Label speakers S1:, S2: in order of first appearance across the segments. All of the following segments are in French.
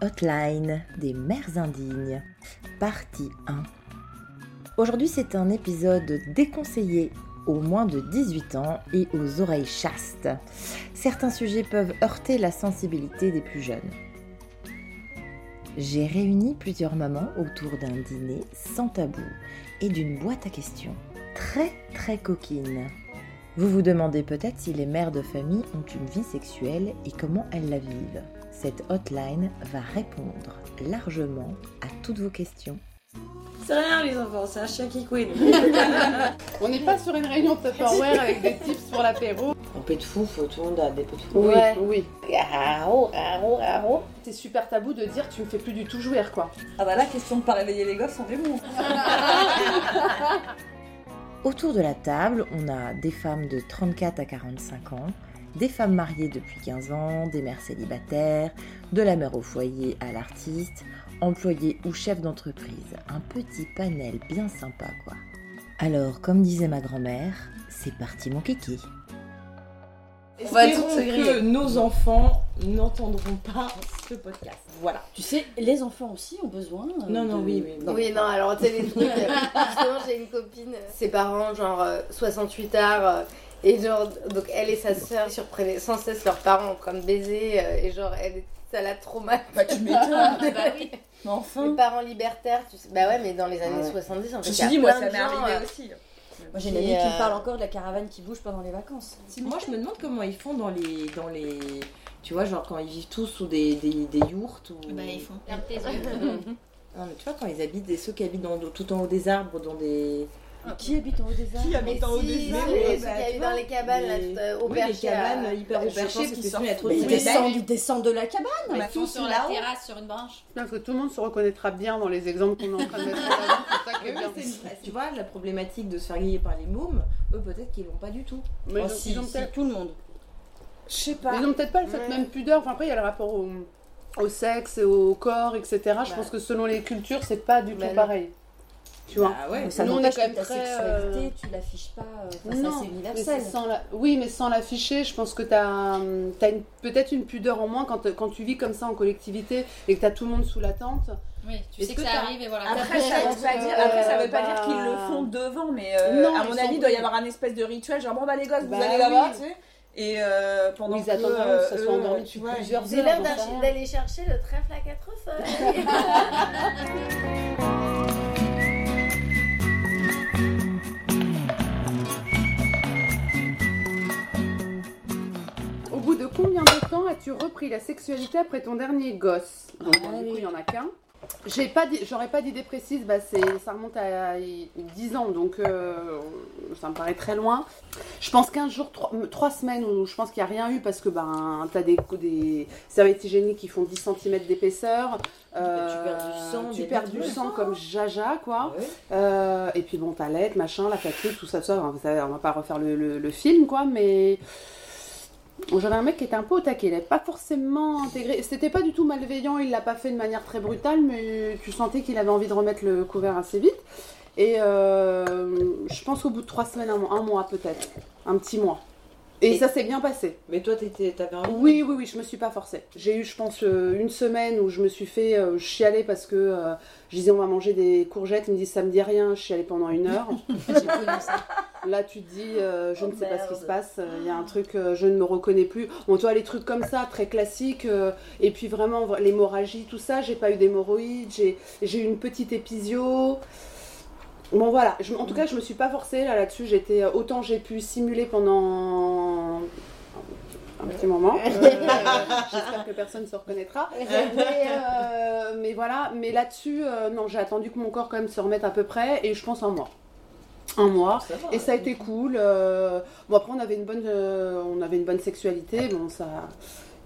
S1: Hotline des mères indignes, partie 1. Aujourd'hui, c'est un épisode déconseillé aux moins de 18 ans et aux oreilles chastes. Certains sujets peuvent heurter la sensibilité des plus jeunes. J'ai réuni plusieurs mamans autour d'un dîner sans tabou et d'une boîte à questions très très coquine. Vous vous demandez peut-être si les mères de famille ont une vie sexuelle et comment elles la vivent. Cette hotline va répondre largement à toutes vos questions.
S2: C'est rien les enfants, c'est un chien qui couine.
S3: On n'est pas sur une réunion Tupperware avec des tips pour l'apéro.
S2: Un peu de fouf, tout le monde a des peu de fouf.
S3: Oui,
S4: Ouais.
S3: oui.
S2: Arro.
S3: C'est super tabou de dire tu me fais plus du tout jouir quoi.
S4: Ah bah là, question de pas réveiller les gosses, on fait bon.
S1: Autour de la table, on a des femmes de 34 à 45 ans, des femmes mariées depuis 15 ans, des mères célibataires, de la mère au foyer à l'artiste, employés ou chefs d'entreprise. Un petit panel bien sympa quoi. Alors, comme disait ma grand-mère, c'est parti mon kiki.
S4: On va
S2: Espérons que nos enfants n'entendront pas ce podcast. Voilà.
S4: Tu sais, les enfants aussi ont besoin. euh,
S2: Non, non,
S4: de-
S2: oui, oui.
S4: Non.
S5: Oui, non, alors tu sais, les trucs. euh, justement, j'ai une copine, ses parents, genre euh, 68 arts, euh, et genre, donc elle et sa sœur surprenaient sans cesse leurs parents en train de baiser, euh, et genre, elle, ça l'a trop mal.
S4: Bah, tu m'étonnes.
S5: bah oui,
S4: Mais
S5: les
S4: enfin.
S5: parents libertaires, tu sais. Bah ouais, mais dans les années
S4: Ah ouais.
S5: 70, en fait,
S4: Je me suis dit, moi, ça m'est arrivé
S5: euh,
S4: aussi. Moi, j'ai une amie qui
S5: euh,
S4: me parle encore de la caravane qui bouge pendant les vacances.
S2: Moi, je me demande comment ils font dans les. Dans les... Tu vois, genre quand ils vivent tous sous des, des, des yourtes ou.
S6: Bah, ils font.
S5: Ferme tes yeux.
S2: Non, mais tu vois, quand ils habitent, des, ceux qui habitent dans, tout en haut des arbres, dans des.
S4: Qui habite en haut des arbres
S5: Mais
S2: en haut des arbres,
S5: qui
S2: bah, tu
S5: habitent
S2: vois,
S5: dans les cabanes, là,
S2: les-
S5: tout, euh, au
S2: oui, les
S5: perché,
S2: cabanes
S5: à-
S2: hyper au perché, il y a
S4: Mais
S2: de
S4: ils descendent, ils descendent de la cabane.
S6: Ils sont sur la terrasse sur une branche.
S3: Parce que tout le monde se reconnaîtra bien dans les exemples qu'on est en train de mettre qui
S2: Tu vois, la problématique de se faire griller par les mômes, eux peut-être qu'ils l'ont pas du tout.
S3: Mais ils ont- peut-être
S4: tout le monde.
S2: Je sais
S3: ils ont peut-être pas cette même pudeur. Enfin, après, il y a le rapport au, au sexe et au corps, etc. Je
S5: Bah.
S3: pense que selon les cultures, c'est pas du
S5: Bah
S3: tout
S5: non.
S3: pareil. Tu vois
S2: Ah ouais.
S4: Mais ça
S3: Nous, on est quand même
S4: ta
S3: très,
S4: sexualité,
S3: euh,
S4: tu l'affiches pas. euh, Enfin,
S3: Non,
S4: ça, c'est
S3: mais
S4: universel.
S3: c'est sans la- Oui, mais sans l'afficher, je pense que tu as, peut-être une pudeur en moins quand, quand tu vis comme ça en collectivité et que tu as tout le monde sous la tente.
S6: Oui, tu sais
S3: que
S6: ça arrive et voilà.
S7: Après, ça
S3: peut-être
S7: veut pas dire, après, ça veut pas
S3: bah,
S7: dire qu'ils le font devant, mais euh,
S3: Non,
S7: à mon avis, il doit y avoir un espèce de rituel, genre bon bah les gosses, vous
S3: Bah
S7: allez là-bas,
S3: oui.
S7: tu sais. Et euh, pendant
S3: Ils
S7: que,
S3: attendent vraiment que ça
S7: euh,
S3: soit endormi
S7: tu
S3: depuis
S7: vois,
S3: plusieurs heures. sais rien.
S5: d'aller chercher le trèfle à quatre feuilles.
S3: de combien de temps as-tu repris la sexualité après ton dernier gosse? Donc,
S4: Ah
S3: Du coup, il y en a qu'un. J'ai pas dit, j'aurais pas d'idée précise, bah c'est, ça remonte à 10 ans, donc euh, ça me paraît très loin. Je pense 15 jours, 3, semaines où je pense qu'il n'y a rien eu parce que ben, tu as des, des serviettes hygiéniques qui font 10 cm d'épaisseur. euh,
S2: tu perds du sang,
S3: Tu perds du sang comme jaja, quoi.
S2: Ouais.
S3: Euh, et puis bon, ta lettre, machin, la fatigue, tout ça, tout ça. On va on va pas refaire le, le- le film, quoi, mais. J'avais un mec qui était un peu au taquet, il n'avait pas forcément intégré. C'était pas du tout malveillant, il l'a pas fait de manière très brutale, mais tu sentais qu'il avait envie de remettre le couvert assez vite. Et euh, je pense au bout de trois semaines, un mois peut-être, un petit mois. Et,
S2: Et-
S3: ça s'est bien passé.
S2: Mais toi, t'étais- t'avais envie
S3: Oui, oui, oui, je me suis pas forcée. J'ai eu, je pense, euh, une semaine où je me suis fait euh, chialer parce que euh, je disais on va manger des courgettes. Ils me disent ça me dit rien, je chialais pendant une heure. Là, tu te dis euh, je ne
S4: Oh,
S3: sais pas ce qui se passe. Il y a un truc, je ne me reconnais plus. Bon, toi, les trucs comme ça, très classiques. et puis vraiment, l'hémorragie, tout ça, j'ai pas eu d'hémorroïdes. J'ai j'ai eu une petite épisio. Bon voilà, Je- en tout cas je me suis pas forcée là là-dessus, j'étais autant j'ai pu simuler pendant un petit moment. Euh, J'espère que personne ne se reconnaîtra. mais, euh, mais voilà, mais là-dessus, euh, non, j'ai attendu que mon corps quand même se remette à peu près, et je pense un mois. Un mois.
S2: Ça va,
S3: Et ça a été cool. euh, Bon après on avait une bonne, euh, on avait une bonne sexualité. Bon ça a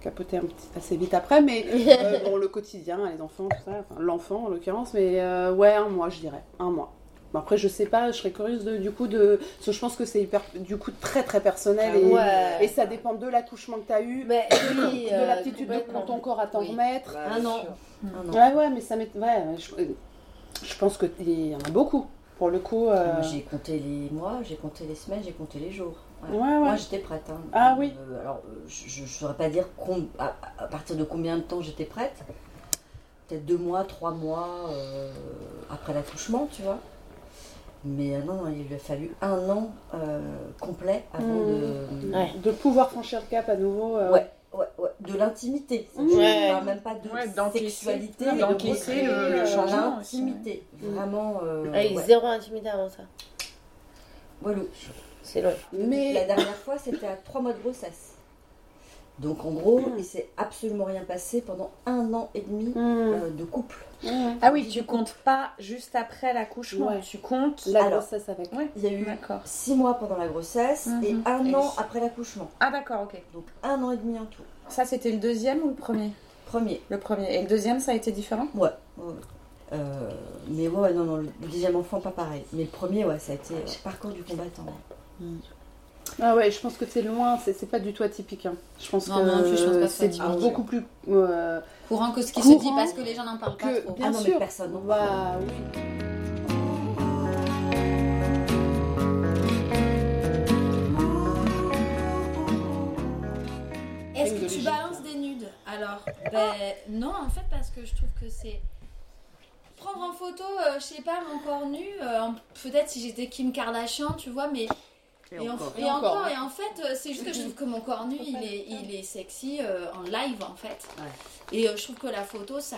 S3: capoté un petit, assez vite après, mais euh, bon le quotidien, les enfants, tout ça, enfin l'enfant en l'occurrence, mais euh, ouais un mois je dirais, un mois. Bon, après je sais pas, je serais curieuse de, du coup de, parce que je pense que c'est hyper, du coup très très personnel
S2: Ah
S3: et,
S5: Ouais.
S3: et ça dépend de l'attouchement que tu as eu,
S5: Mais oui,
S3: de
S5: euh,
S3: l'aptitude de ton corps à t'en
S6: Oui.
S3: remettre.
S2: Bah,
S4: Ah
S2: sûr.
S4: Ah non.
S3: Ouais ouais, mais ça m'est, ouais, je, je pense que il y en a beaucoup. Pour le coup, euh,
S4: J'ai compté les mois, j'ai compté les semaines, j'ai compté les jours. Ouais.
S3: ouais ouais.
S4: Moi j'étais prête. hein.
S3: Ah oui.
S4: Euh, alors euh, je ne saurais pas dire com- à, à partir de combien de temps j'étais prête. peut-être deux mois, trois mois euh, après l'accouchement, tu vois. Mais euh, non, non, il lui a fallu un an euh, complet avant de.
S5: Ouais.
S3: De pouvoir franchir le cap à nouveau. euh,
S4: Ouais, ouais, ouais. De l'intimité. Je
S5: Ouais.
S4: parle même pas de
S7: Ouais,
S4: sexualité,
S7: d'encaisser
S4: de
S7: le- le
S4: euh,
S7: changement
S4: L'intimité. Vraiment. euh, ouais.
S5: zéro intimité avant ça.
S4: Voilà.
S5: C'est long.
S3: Mais
S4: La dernière fois, c'était à trois mois de grossesse. Donc en gros,
S3: Mm.
S4: il s'est absolument rien passé pendant un an et demi
S3: Hmm.
S4: euh, de couple.
S3: Hmm.
S7: Ah oui, tu comptes pas juste après l'accouchement,
S3: Ouais.
S7: tu comptes.
S3: la
S4: Alors.
S3: grossesse avec.
S4: Il y a eu six mois pendant la grossesse et
S7: Mhm.
S4: un
S7: Et-
S4: an après l'accouchement.
S7: Ah d'accord, ok.
S4: Donc un an et demi en tout.
S7: Ça c'était le deuxième ou le premier?
S4: Premier.
S7: Le premier. Et le deuxième, ça a été différent?
S4: Ouais. ouais, ouais. Euh, mais ouais, non, non, le deuxième enfant, pas pareil. Mais le premier, ouais, ça a été euh, parcours du combattant.
S3: Ah ouais, je pense que c'est loin, c'est c'est pas du tout atypique. hein. Je pense
S6: Non,
S3: que
S6: pas
S3: c'est beaucoup plus. euh,
S6: Courant que ce qui se dit parce que les gens n'en parlent pas
S3: que
S6: trop.
S3: bien
S4: Ah non, mais
S3: sûr.
S4: personne, non.
S3: Bah oui.
S6: Est-ce que tu balances des nudes Alors, ben non, en fait, parce que je trouve que c'est. Prendre en photo, euh, je sais pas, mon corps nu, euh, peut-être si j'étais Kim Kardashian, tu vois, mais. Et, en-
S3: encore.
S6: et
S3: Et encore.
S6: encore, et en fait, euh, c'est juste que je trouve que mon corps nu, il est, il est sexy euh, en live, en fait. Et euh, je trouve que la photo, ça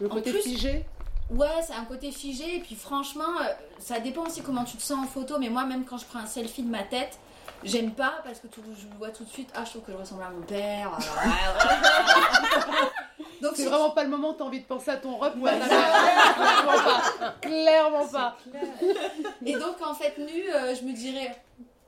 S3: Le
S6: En
S3: côté
S6: plus-
S3: figé.
S6: Ouais, c'est un côté figé. Et puis franchement, euh, ça dépend aussi comment tu te sens en photo. Mais moi, même quand je prends un selfie de ma tête, j'aime pas parce que tout- je vois tout de suite. Ah, je trouve que je ressemble à mon père. Donc
S3: C'est vraiment pas le moment où t'as envie de penser à ton rep. Clairement pas. Clairement pas.
S6: Et donc en fait, nu, euh, je me dirais.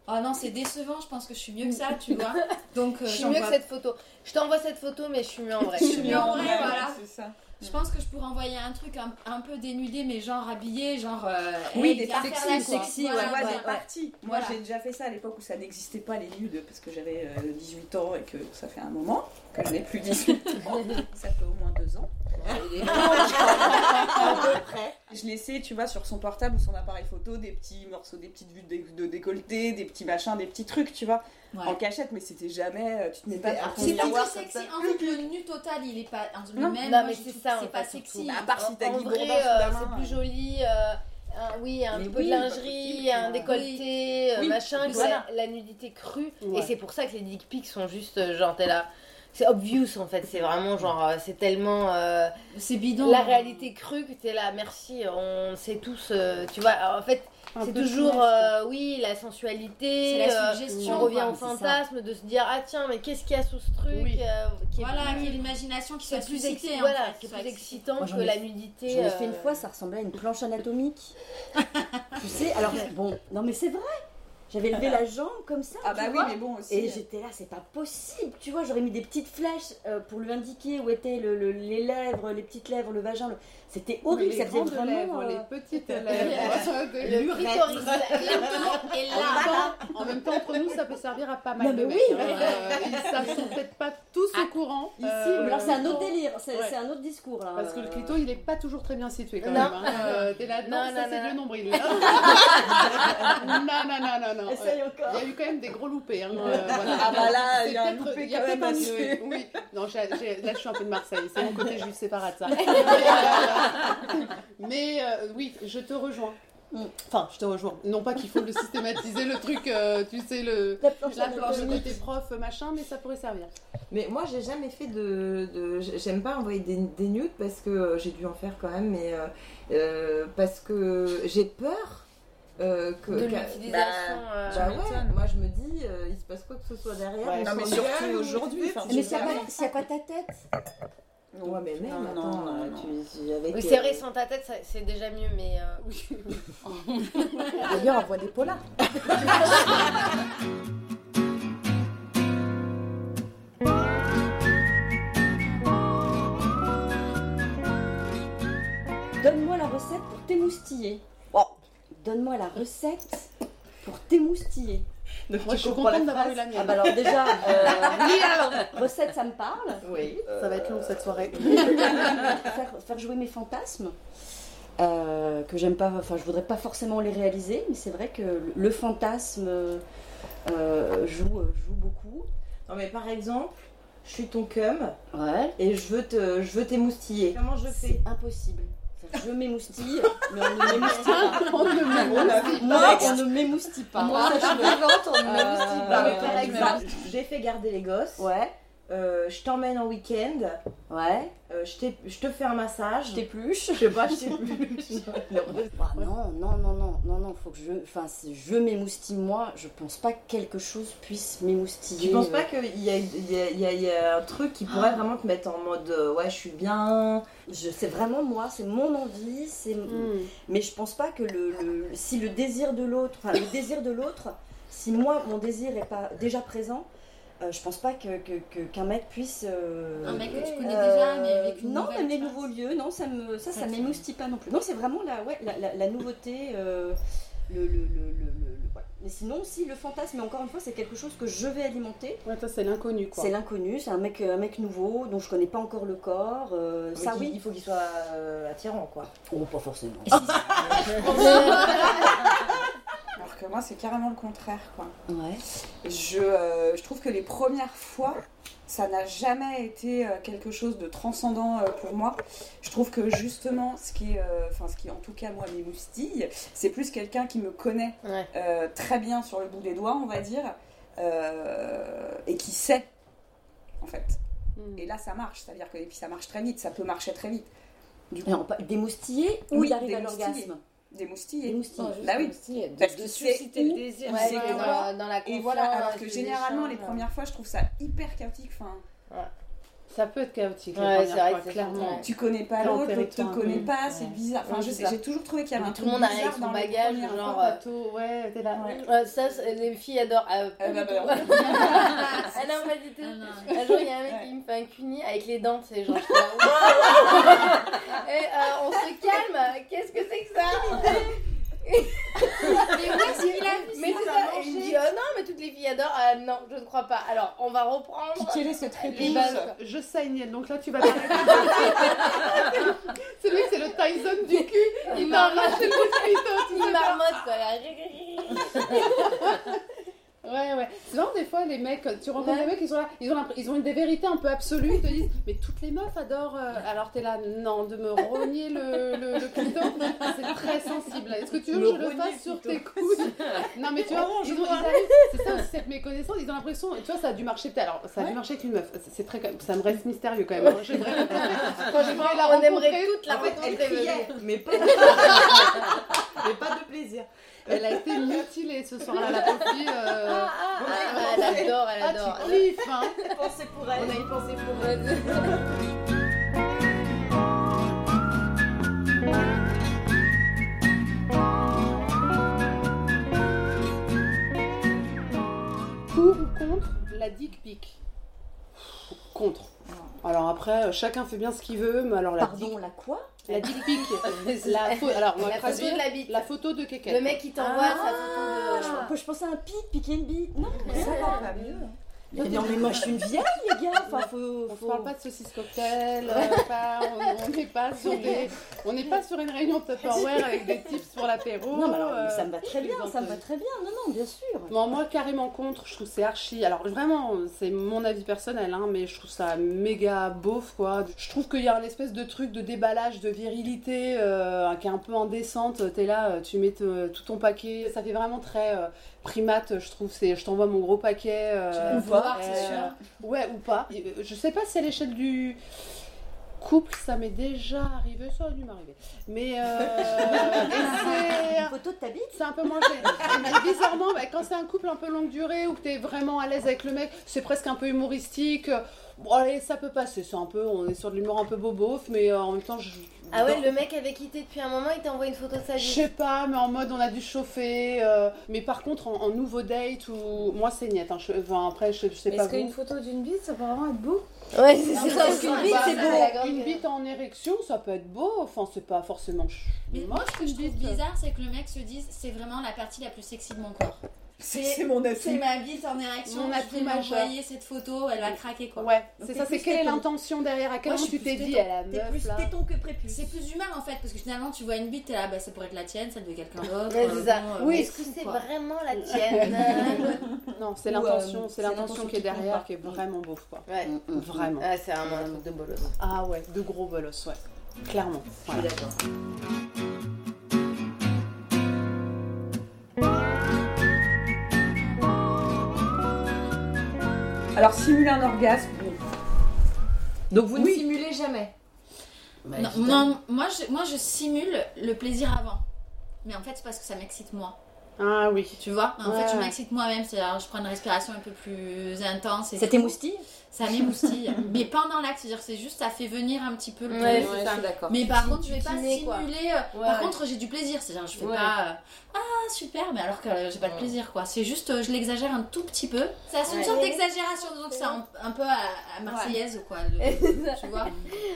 S6: Oh non, c'est décevant, je pense que je suis mieux que ça, tu vois. Donc euh,
S5: Je suis mieux que cette photo. Je t'envoie cette photo, mais je suis mieux en vrai.
S6: Je suis mieux en vrai, voilà.
S7: Ça.
S6: Je pense que je pourrais envoyer un truc un, un peu dénudé, mais genre habillé, genre. euh,
S7: Oui,
S6: hey,
S7: des quoi.
S6: sexy,
S7: Ouais,
S6: voilà,
S7: ouais. Moi,
S6: Voilà.
S7: j'ai déjà fait ça à l'époque où ça n'existait pas les nudes parce que j'avais euh, 18 ans et que ça fait un moment que je n'ai plus 18 ans. ça fait au moins deux ans.
S4: À peu près.
S7: Je laissais, tu vois, sur son portable ou son appareil photo des petits morceaux, des petites vues de, de décolleté, des petits machins, des petits trucs, tu vois,
S6: Ouais.
S7: en cachette, mais c'était jamais. euh, Tu te mets pas
S6: C'est
S7: miroir
S6: sexy. En fait, le nu total, il est pas en
S7: Non.
S6: moi,
S5: mais c'est ça,
S6: C'est pas sexy.
S7: À part si t'as
S5: en
S7: Guy Bourdin
S5: euh, c'est plus joli. euh, un- oui, un
S7: Mais
S5: peu
S7: oui,
S5: de lingerie, un décolleté,
S7: oui,
S5: machin,
S7: voilà.
S5: la, nudité crue.
S3: Ouais.
S5: Et c'est pour ça que les dick pics sont juste genre, t'es là. C'est obvious en fait, c'est vraiment genre, euh, c'est tellement euh,
S6: C'est bidon.
S5: la réalité crue que t'es là, merci, on sait tous, euh, tu vois. en fait, c'est toujours, euh, oui, la sensualité,
S6: C'est la
S5: euh,
S6: suggestion.
S5: on revient au fantasme de se dire, ah tiens, mais qu'est-ce qu'il y a sous ce truc
S3: Oui.
S5: euh, qui est
S6: Voilà,
S5: plus-
S6: qu'il y ait l'imagination qui soit
S5: plus,
S6: suscitée.
S5: exci-
S6: en
S5: voilà,
S6: fait,
S5: c'est
S6: soit
S5: plus excitant
S4: Moi,
S5: que
S4: ai-
S5: la nudité.
S4: J'en ai fait
S5: euh,
S4: une fois, ça ressemblait à une planche anatomique. tu sais, alors bon, non mais c'est vrai. J'avais levé la jambe comme ça.
S7: Ah
S4: tu
S7: bah oui,
S4: vois.
S7: mais bon aussi.
S4: Et j'étais là, c'est pas possible. Tu vois, j'aurais mis des petites flèches euh, pour lui indiquer où étaient le- le- les lèvres, les petites lèvres, le vagin. le- C'était horrible,
S3: les
S4: ça faisait vraiment.
S3: lèvres,
S4: euh,
S3: les petites
S5: Le
S3: lèvres.
S5: là, et là,
S3: En même temps, entre nous, ça peut servir à pas mal
S4: Non,
S3: de
S4: mais
S3: mecs.
S4: oui.
S3: hein. Euh, ils savent sont peut-être pas tous au courant.
S4: Ici,
S3: Euh,
S4: mais alors c'est un autre délire, c'est
S3: Ouais.
S4: un autre discours là.
S3: Parce que le
S4: Euh,
S3: clito, il est pas toujours très bien situé quand
S5: Non.
S3: même. hein. Euh, T'es là, non,
S5: Non,
S3: ça
S5: non,
S3: c'est le nombril. non, non, non, non, non.
S4: Essaye
S3: Euh,
S4: encore.
S3: Il y a eu quand même des gros loupés. hein. Euh, voilà.
S7: Ah bah là, il y a un loupé quand même
S3: un
S7: là-dessus.
S3: Oui, non, là je suis un peu de Marseille, c'est mon côté juif séparate ça. Mais euh, oui, je te rejoins.
S4: Mm.
S3: Enfin, je te rejoins. Non pas qu'il faut le systématiser, le truc, euh, tu sais, le,
S4: La planche
S3: la planche, le
S4: anatomique.
S3: côté prof, machin, mais ça pourrait servir.
S2: Mais moi, j'ai jamais fait de. de- J'aime pas envoyer des, des nudes parce que j'ai dû en faire quand même, mais euh, parce que j'ai peur euh, que.
S5: de l'utilisation.
S2: Bah,
S5: euh,
S2: bah ouais, moi je me dis, euh, il se passe quoi que ce soit derrière.
S3: Ouais,
S2: on
S7: Non, mais surtout
S2: ou-
S7: aujourd'hui,
S4: Mais s'il n'y a, pas- ta tête?
S2: Ouais, mais même,
S7: Non,
S2: attends,
S7: non, non,
S2: euh,
S7: non.
S2: tu- avec,
S5: Oui, c'est vrai, sans ta tête, c'est déjà mieux, mais. euh,
S4: D'ailleurs, on voit des polars. Donne-moi la recette pour t'émoustiller. Donne-moi la recette pour t'émoustiller.
S2: Donc,
S3: Moi je suis contente d'avoir eu la mienne.
S4: Ah bah alors déjà, euh, recette ça me parle.
S2: Oui.
S3: Ça va être long cette soirée.
S4: faire, faire jouer mes fantasmes euh, que j'aime pas, enfin je voudrais pas forcément les réaliser, mais c'est vrai que le, fantasme euh, joue, joue beaucoup.
S2: Non, mais par exemple, je suis ton cum
S4: Ouais.
S2: et je veux te, je veux t'émoustiller. Comment je fais?
S4: C'est impossible. Je m'émoustille, mais on ne m'émoustille pas.
S3: On ne me
S4: Moi, on ne m'émoustille pas.
S6: Moi,
S4: Ça, je suis vivante, on ne m'émoustille pas.
S2: Euh, par
S4: Ouais.
S2: exemple, j'ai fait garder les gosses.
S4: Ouais,
S2: euh, je t'emmène en week-end.
S4: ouais.
S2: euh, je, te fais un massage.
S4: Je t'épluche.
S2: Je sais pas, je sais plus.
S4: Ah, non, non, non, non, non, non, faut que je. Enfin, si je m'émoustille moi, je pense pas que quelque chose puisse m'émoustiller.
S2: Tu penses pas qu'il y a, il y, a, il y a- il y a un truc qui pourrait vraiment te mettre en mode euh, ouais, je suis bien?
S4: je, C'est vraiment moi, c'est mon envie, c'est.
S3: Hmm.
S4: Mais je pense pas que le, le- si le désir de l'autre, enfin le désir de l'autre, si moi mon désir est pas déjà présent, euh, je pense pas que que- que- qu'un mec puisse. euh,
S6: Un mec que tu connais
S4: euh,
S6: déjà, mais avec une
S4: non, même les nouveaux lieux, non, ça me ça
S6: Ça
S4: m'émoustille pas non plus. Non, c'est vraiment la ouais la, la- la nouveauté, euh, le, le, le, le- le- le- ouais. Mais sinon, si le fantasme, mais encore une fois, c'est quelque chose que je vais alimenter.
S3: Ouais, toi, c'est l'inconnu, quoi.
S4: C'est l'inconnu, c'est un mec, un mec nouveau dont je connais pas encore le corps. euh, ça oui.
S2: Il faut qu'il soit euh, attirant quoi.
S4: Oh, pas forcément.
S7: Que moi, c'est carrément le contraire, quoi.
S4: Ouais.
S7: Je, euh, je trouve que les premières fois, ça n'a jamais été euh, quelque chose de transcendant euh, pour moi. Je trouve que justement, ce qui, est, euh, enfin, ce qui en tout cas moi m'émoustille, c'est plus quelqu'un qui me connaît
S5: Ouais.
S7: euh, très bien sur le bout des doigts, on va dire, et qui sait, en fait.
S3: Hmm.
S7: Et là, ça marche, c'est-à-dire que et puis ça marche très vite, ça peut marcher très vite. Du coup,
S4: démoustiller ou
S7: Oui,
S4: d'arriver à
S7: démoustiller.
S4: l'orgasme
S7: Démoustiller.
S4: Démoustiller.
S7: Bah oui.
S5: De,
S7: Parce
S5: de
S7: que
S5: susciter
S7: c'est
S5: le désir.
S7: Ouais,
S5: c'est dans, la- dans la
S7: Et voilà, alors que
S5: les
S7: généralement, les premières fois, je trouve ça hyper chaotique. Enfin,
S3: Ça peut être chaotique,
S5: Ouais, c'est vrai
S3: fois,
S5: c'est
S3: clairement.
S7: Tu connais pas l'autre, l'autre te connaît
S3: inconnu.
S7: pas, c'est bizarre. Enfin,
S5: Ouais,
S7: je
S5: c'est
S7: sais, j'ai toujours trouvé qu'il y avait un
S5: tout
S7: truc
S5: le monde arrive
S7: bizarre
S5: avec son
S7: dans les
S5: bagage, genre,
S7: fois.
S5: euh,
S3: Bateau, ouais, t'es là.
S7: Ouais.
S5: Ouais, ça, c'est- les filles adorent. Ah, pas
S7: Euh,
S5: du
S7: bah,
S5: tout.
S7: bah,
S5: ah non, pas du tout.
S6: Ah.
S5: Un jour, il y a un mec qui me fait un cuni avec les dents, tu sais, genre. Et euh, on se calme, qu'est-ce que c'est que ça?
S6: Mais est-ce qu'il a vu
S5: Mais
S6: ça
S5: c'est ça, et il me dit, oh non, mais toutes les filles adorent. Ah non, je ne crois pas. Alors, on va reprendre.
S7: Quelle est cette réponse.
S3: Je saigne, donc là tu vas c'est lui, c'est le Tyson du cul. Il m'a arraché le mosquito,
S5: Il marmotte, quoi.
S3: Ouais, ouais. C'est marrant, des fois, les mecs, tu rencontres
S5: Ouais.
S3: des mecs, ils sont là, ils ont, ils ont une des vérités un peu absolues, ils te disent, mais toutes les meufs adorent. euh, Alors t'es là, non, de me rogner le, le, le c'est très sensible. Est-ce que tu veux que je le fasse sur tes couilles? Non, mais tu vois, ils ont, ils arrivent, c'est ça aussi cette méconnaissance, ils ont l'impression, tu vois, ça a dû marcher peut-être. Alors, ça a dû marcher avec une meuf, c'est- très, ça me reste mystérieux quand même. hein. J'aimerais- Quand je vais la
S5: On aimerait
S3: rencontrer,
S5: toute la
S2: En fait, elle criait, mais pas, mais pas de plaisir.
S3: Elle a été mutilée ce soir-là, la pauvre fille. euh,
S5: Ah, ah, ah, elle adore, elle
S3: Ah,
S5: adore.
S3: tu kiffes, hein
S2: Pensez pour elle.
S5: On a une pensée pour elle.
S3: Pour ou contre la dick pic? Contre. Alors après, euh, chacun fait bien ce qu'il veut, mais alors la
S4: Pardon,
S3: dick,
S4: la quoi?
S3: la dick pic, la, pho- alors, on va
S5: La photo de la bite.
S3: la photo de.
S5: Le mec qui t'envoie
S4: Ah,
S5: sa photo de.
S4: je, je pensais à un pic, piquer une bite. Non, mais
S2: Ça va. pas mieux.
S4: Mais non, mais moi je suis une vieille, les gars. Enfin, faut.
S3: On ne
S4: faut-
S3: parle pas de saucisse cocktail, euh, pas- on n'est pas sur des, on n'est pas sur une réunion Tupperware avec des tips pour l'apéro.
S4: Non, mais alors,
S3: euh,
S4: ça me va très bien, ça me va très bien. Non, non, bien sûr.
S3: Bon, moi, carrément contre, je trouve c'est archi. Alors, vraiment, c'est mon avis personnel, hein, mais je trouve ça méga beauf, quoi. Je trouve qu'il y a un espèce de truc de déballage, de virilité euh, qui est un peu indécente. T'es là, euh, tu mets te- tout ton paquet. Ça fait vraiment très euh, primate, je trouve. C'est, je t'envoie mon gros paquet. euh,
S6: Ou pas, c'est
S3: euh,
S6: sûr.
S3: Ouais, ou pas. Euh, Je sais pas si à l'échelle du couple, ça m'est déjà arrivé. Ça a dû m'arriver. Mais euh, et c'est-
S4: Une photo de ta bite?
S3: c'est un peu moins gênant. Mais bizarrement, bah, quand c'est un couple un peu longue durée ou que t'es vraiment à l'aise avec le mec, c'est presque un peu humoristique. Bon, allez, ça peut passer. C'est un peu, on est sur de l'humour un peu bobof, mais euh, en même temps, je.
S5: Ah ouais, le mec avait quitté depuis un moment, il t'a envoyé une photo de sa
S3: Je
S5: bite.
S3: sais pas, mais en mode on a dû chauffer. euh, mais par contre, en, en nouveau date, ou moi c'est niet. Hein, je- enfin, après, je, je sais pas.
S6: Est-ce qu'une photo d'une bite, ça peut vraiment être beau?
S5: Ouais, c'est ça.
S4: parce qu'une bite, c'est beau.
S3: Une bite en érection, ça peut être beau. Enfin, c'est pas forcément
S6: Mais moi, ce que je trouve bizarre, c'est que le mec se dise c'est vraiment la partie la plus sexy de mon corps.
S7: C'est c'est mon
S6: C'est
S7: avis.
S6: ma bite en érection.
S3: Mon
S6: je
S3: atout
S6: vais lui
S3: majeur.
S6: envoyer cette photo, elle va craquer quoi.
S3: Ouais, c'est ça, c'est quelle est l'intention derrière À quel moment tu t'es
S6: plus
S3: dit, elle a
S7: T'es
S3: meuf
S7: plus
S3: là
S7: téton que prépuce.
S6: C'est plus humain en fait, parce que finalement tu vois une bite, t'es là, bah ça pourrait être la tienne, celle de quelqu'un d'autre. Euh,
S5: c'est
S6: euh,
S3: Oui.
S5: Est-ce que c'est vraiment la tienne
S3: Non, c'est
S2: Ou,
S3: l'intention,
S2: euh,
S3: c'est
S2: c'est
S3: l'intention qui est derrière qui est vraiment beauf quoi.
S5: Ouais.
S4: Mm, mm.
S3: Vraiment.
S5: Ah, c'est vraiment un truc de bolos.
S3: Ah ouais, de gros bolos, ouais. Clairement.
S2: Je suis
S3: Voilà.
S2: d'accord.
S7: Alors, simuler un orgasme.
S2: Donc vous
S7: Oui.
S2: ne simulez jamais.
S4: Bah,
S6: Non, moi, je, moi je simule le plaisir avant. Mais en fait, c'est parce que ça m'excite moi.
S3: Ah oui.
S6: Tu vois En
S3: Ouais,
S6: fait, je m'excite moi-même. C'est-à-dire, je prends une respiration un peu plus intense. et
S2: C'était moustille
S6: Ça m'émoustille. mais pendant l'acte, c'est-à-dire, c'est juste, ça fait venir un petit peu le
S5: Ouais,
S6: plaisir.
S2: d'accord.
S6: Mais par contre, je vais pas simuler. euh,
S5: Ouais,
S6: par
S5: ouais.
S6: contre, j'ai du plaisir. C'est-à-dire, je fais
S5: Ouais.
S6: pas. euh, ah, super, mais alors que euh, j'ai pas de plaisir, quoi. C'est juste, euh, je l'exagère un tout petit peu. C'est une
S5: Ouais.
S6: sorte d'exagération. Que c'est un, un peu à, à Marseillaise, quoi. le- tu vois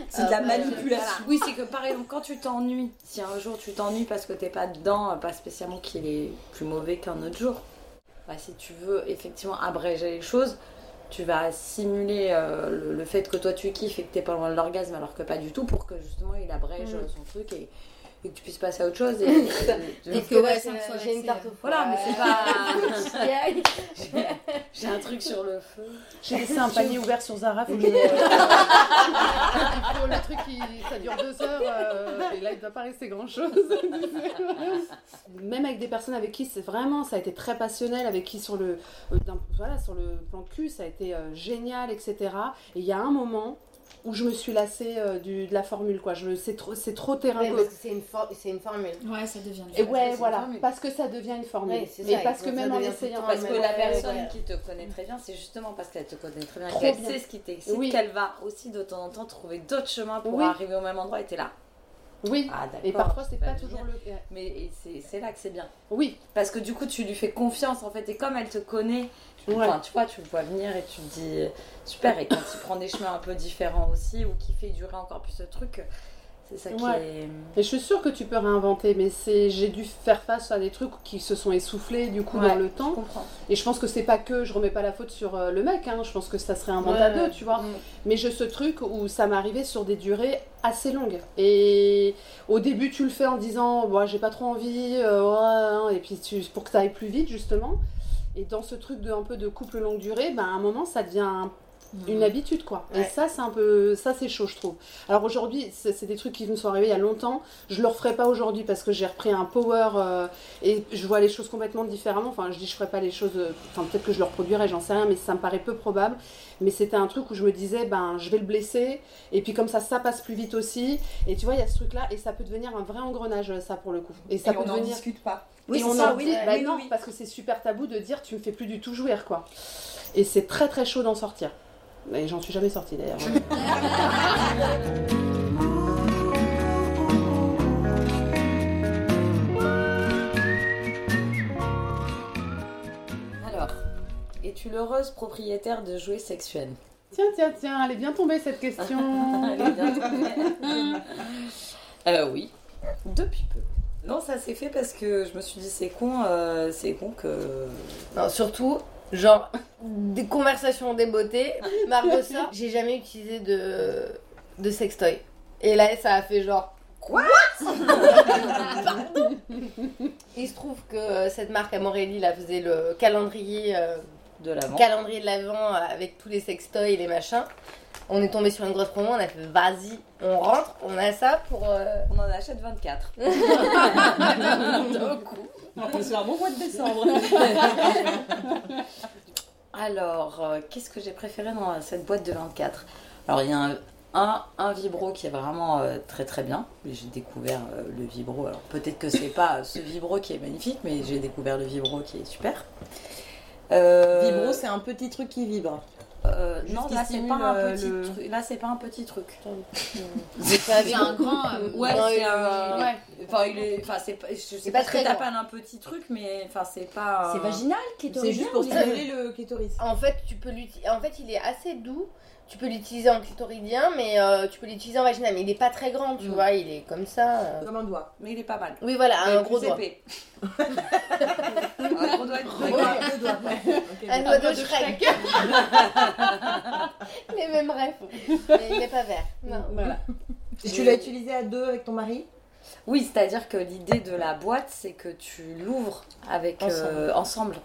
S7: c'est de la
S5: Euh,
S7: manipulation.
S2: Oui, c'est que par exemple, quand tu t'ennuies, si un jour tu t'ennuies parce que t'es pas dedans, pas spécialement qu'il est plus mauvais qu'un autre jour, bah, si tu veux effectivement abréger les choses, tu vas simuler euh, le, le fait que toi tu kiffes et que t'es pas loin de l'orgasme alors que pas du tout pour que justement il abrège
S5: Mm.
S2: euh, son truc et, et que tu puisses passer à autre chose. Et, et-
S5: Et
S6: que,
S5: que
S6: ouais,
S5: ouais,
S6: ça me soit
S5: j'ai une tarte au
S2: voilà, mais c'est pas.
S5: pas.
S2: J'ai un truc sur le feu.
S3: J'ai laissé un panier ouvert sur Zara, faut que je... Il le truc qui ça dure deux heures euh, et là il ne doit pas rester grand chose. Même avec des personnes avec qui c'est vraiment ça a été très passionnel, avec qui sur le euh, voilà sur le plan cul ça a été euh, génial etc. Et il y a un moment où je me suis lassée euh, du, de la formule quoi. Je c'est trop c'est trop terrain
S5: Ouais,
S3: co-
S5: parce que c'est une, c'est une formule.
S6: Ouais, ça devient.
S3: Et ouais
S2: c'est
S3: voilà
S2: une formule.
S3: parce que ça devient une formule.
S5: Ouais,
S3: Mais
S5: ça,
S3: parce que même en essayant
S2: Parce
S5: Ouais,
S2: que
S5: ouais,
S2: la
S5: ouais,
S2: personne
S5: ouais.
S2: qui te connaît très bien, c'est justement parce qu'elle te connaît très bien, qu'elle sait ce qui t'excite,
S3: Oui.
S2: qu'elle va aussi de temps en temps trouver d'autres chemins pour
S3: Oui.
S2: arriver au même endroit et t'es là.
S3: Oui.
S2: Ah d'accord.
S3: Et parfois c'est pas
S2: va
S3: toujours le
S2: Mais et c'est là que c'est bien.
S3: Oui.
S2: Parce que du coup, tu lui fais confiance en fait. Et comme elle te connaît,
S3: Ouais.
S2: enfin, tu vois, tu le vois venir et tu te dis super. Et quand il prend des chemins un peu différents aussi ou qui fait durer encore plus ce truc, c'est ça qui
S3: Ouais.
S2: est.
S3: Et je suis sûre que tu peux réinventer, mais c'est j'ai dû faire face à des trucs qui se sont essoufflés du coup
S2: Ouais,
S3: dans le
S2: Je
S3: temps.
S2: comprends.
S3: Et je pense que c'est pas que je remets pas la faute sur euh, le mec, hein, je pense que ça se réinvente à
S5: Ouais,
S3: deux,
S5: ouais.
S3: tu vois. Mais je ce truc où ça m'arrivait sur des durées assez longues. Et au début tu le fais en disant bon, j'ai pas trop envie, euh, ouais, hein, et puis tu, pour que ça aille plus vite justement. Et dans ce truc de un peu de couple longue durée, ben à un moment ça devient une habitude quoi. Et ça c'est un peu ça c'est chaud je trouve. Alors aujourd'hui c'est des trucs qui me sont arrivés il y a longtemps. Je le referai pas aujourd'hui parce que j'ai repris un power euh, et je vois les choses complètement différemment. Enfin je dis je ferai pas les choses. euh, Enfin peut-être que je le reproduirai j'en sais rien mais ça me paraît peu probable. Mais c'était un truc où je me disais ben je vais le blesser et puis comme ça ça passe plus vite aussi. Et tu vois il y a ce truc là et ça peut devenir un vrai engrenage ça pour le coup. Et ça
S7: Et
S3: peut
S7: on
S3: devenir
S7: discute pas.
S3: et on
S7: ça,
S3: en
S7: oui, oui,
S3: bah
S7: oui,
S3: non,
S7: oui.
S3: parce que c'est super tabou de dire tu me fais plus du tout jouir, quoi. Et c'est très très chaud d'en sortir. Et j'en suis jamais sortie d'ailleurs.
S2: Alors, es-tu l'heureuse propriétaire de jouets sexuels
S3: tiens, tiens, tiens, elle est bien tombée cette question.
S2: Elle est bien tombée. Euh, oui, depuis peu. Non, ça s'est fait parce que je me suis dit c'est con, euh, c'est con que.
S5: Non, surtout, genre, des conversations des beautés, marre de ça. J'ai jamais utilisé de, de sextoy. Et là, ça a fait genre. Quoi? Il se trouve que euh, cette marque à Montréal, là, faisait le calendrier, euh,
S2: De l'avant.
S5: calendrier de l'avant avec tous les sextoys et les machins. On est tombé sur une grosse promo, on a fait vas-y, on rentre, on a ça pour. euh,
S2: On en achète 24.
S7: C'est un bon mois de décembre.
S2: Alors, euh, qu'est-ce que j'ai préféré dans cette boîte de 24 Alors, il y a un, un, un vibro qui est vraiment euh, très très bien. J'ai découvert euh, le vibro. Alors, peut-être que c'est pas ce vibro qui est magnifique, mais j'ai découvert le vibro qui est super. Euh,
S1: Vibro, c'est un petit truc qui vibre.
S2: euh, non, là c'est pas un petit
S1: le-
S2: truc. Là c'est pas un petit truc.
S6: C'est un grand. euh,
S2: Ouais,
S5: ouais.
S2: Enfin, il est. Enfin, c'est pas. Je sais
S5: pas
S2: pas
S5: très
S2: un petit truc, mais enfin, c'est pas.
S7: C'est vaginal,
S1: C'est
S7: clitoridien
S1: juste pour
S7: ou-
S1: stimuler le clitoris.
S5: En fait, tu peux l'utiliser. En fait, il est assez doux. Tu peux l'utiliser en clitoridien, mais euh, tu peux l'utiliser en vaginal. Mais il est pas très grand, tu vois. Il est comme ça. euh.
S1: Comme un doigt.
S2: Mais il est pas mal.
S5: Oui, voilà, un gros doigt.
S2: épais.
S7: Un gros doigt de
S1: deux doigts,
S5: Un doigt de Shrek. Les mêmes rêves. Mais il n'est pas vert. Non.
S3: Voilà.
S1: Et tu l'as utilisé à deux avec ton mari?
S2: Oui, c'est-à-dire que l'idée de la boîte, c'est que tu l'ouvres avec euh, ensemble.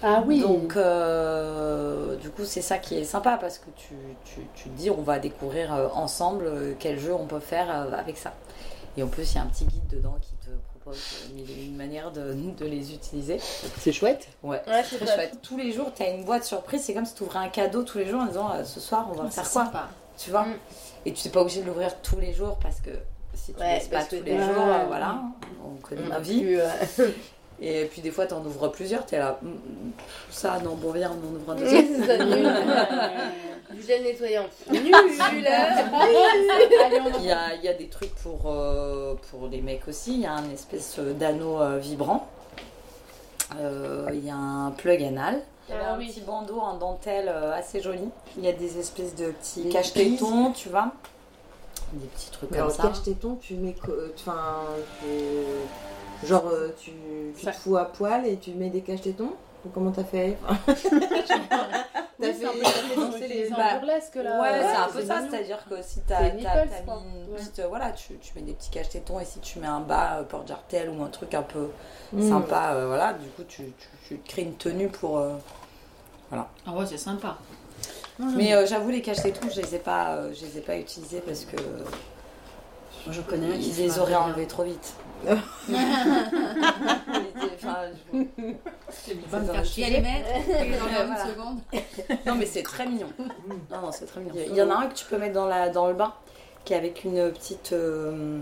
S3: Ah oui.
S2: Donc, euh, du coup, c'est ça qui est sympa parce que tu, tu, tu te dis, on va découvrir euh, ensemble quel jeu on peut faire avec ça. Et en plus, il y a un petit guide dedans qui te propose une manières de, de les utiliser.
S3: C'est chouette.
S2: Ouais,
S5: Ouais,
S2: c'est chouette. Tous les jours, tu as une boîte surprise. C'est comme si tu ouvrais un cadeau tous les jours en disant, ce soir, on va faire quoi Tu vois
S5: Mm.
S2: Et tu n'es pas obligé de l'ouvrir tous les jours parce que si tu
S5: Ouais,
S2: laisses pas tous les
S3: t'es-
S2: jours,
S3: Ouais.
S2: euh, voilà, on connaît
S5: On
S2: ma vie.
S5: euh,
S2: Et puis des fois, tu en ouvres plusieurs, tu es là, Hum, ça, non, bon, viens, on en ouvre un
S5: c'est
S2: deuxième.
S5: ça, nul. Du gel nettoyant. Nul.
S2: Il y a, il y a des trucs pour, euh, pour les mecs aussi, il y a un espèce d'anneau euh, vibrant. Euh, Il y a un plug anal. Il y a un
S5: oui.
S2: petit bandeau en dentelle euh, assez joli. Il y a des espèces de petits
S1: Des
S2: cache-tétons, tu vois. Des petits trucs
S1: Mais
S2: comme
S1: alors,
S2: ça.
S1: cache téton, tu mets. euh, Enfin. tu- Genre, euh, tu, tu
S3: Ça-
S1: te fous à poil et tu mets des cache tétons Ou comment t'as fait T'as fait, t'as fait danser les.
S2: Bah,
S3: un burlesque là.
S2: Ouais, c'est un peu ça, c'est-à-dire que si t'as mis une
S3: Ouais.
S2: petite. voilà, tu, tu mets des petits cache-tétons et si tu mets un bas euh, porte-jartel ou un truc un peu
S1: Mm.
S2: sympa, euh, voilà, du coup, tu, tu, tu crées une tenue pour. euh,
S6: Ah ouais, c'est sympa.
S2: Mais euh, j'avoue, les cache-tétons, je les ai pas, euh, je les ai pas utilisés parce que.
S4: Moi, je connais un qui
S2: les
S4: bien.
S2: enlevés trop vite. Je-
S6: à les mettre et les
S2: Voilà.
S6: une seconde.
S2: Non, mais c'est très mignon. Non, non, c'est très mignon. Il y en a un que tu peux mettre dans, la, dans le bain, qui est avec une petite. euh,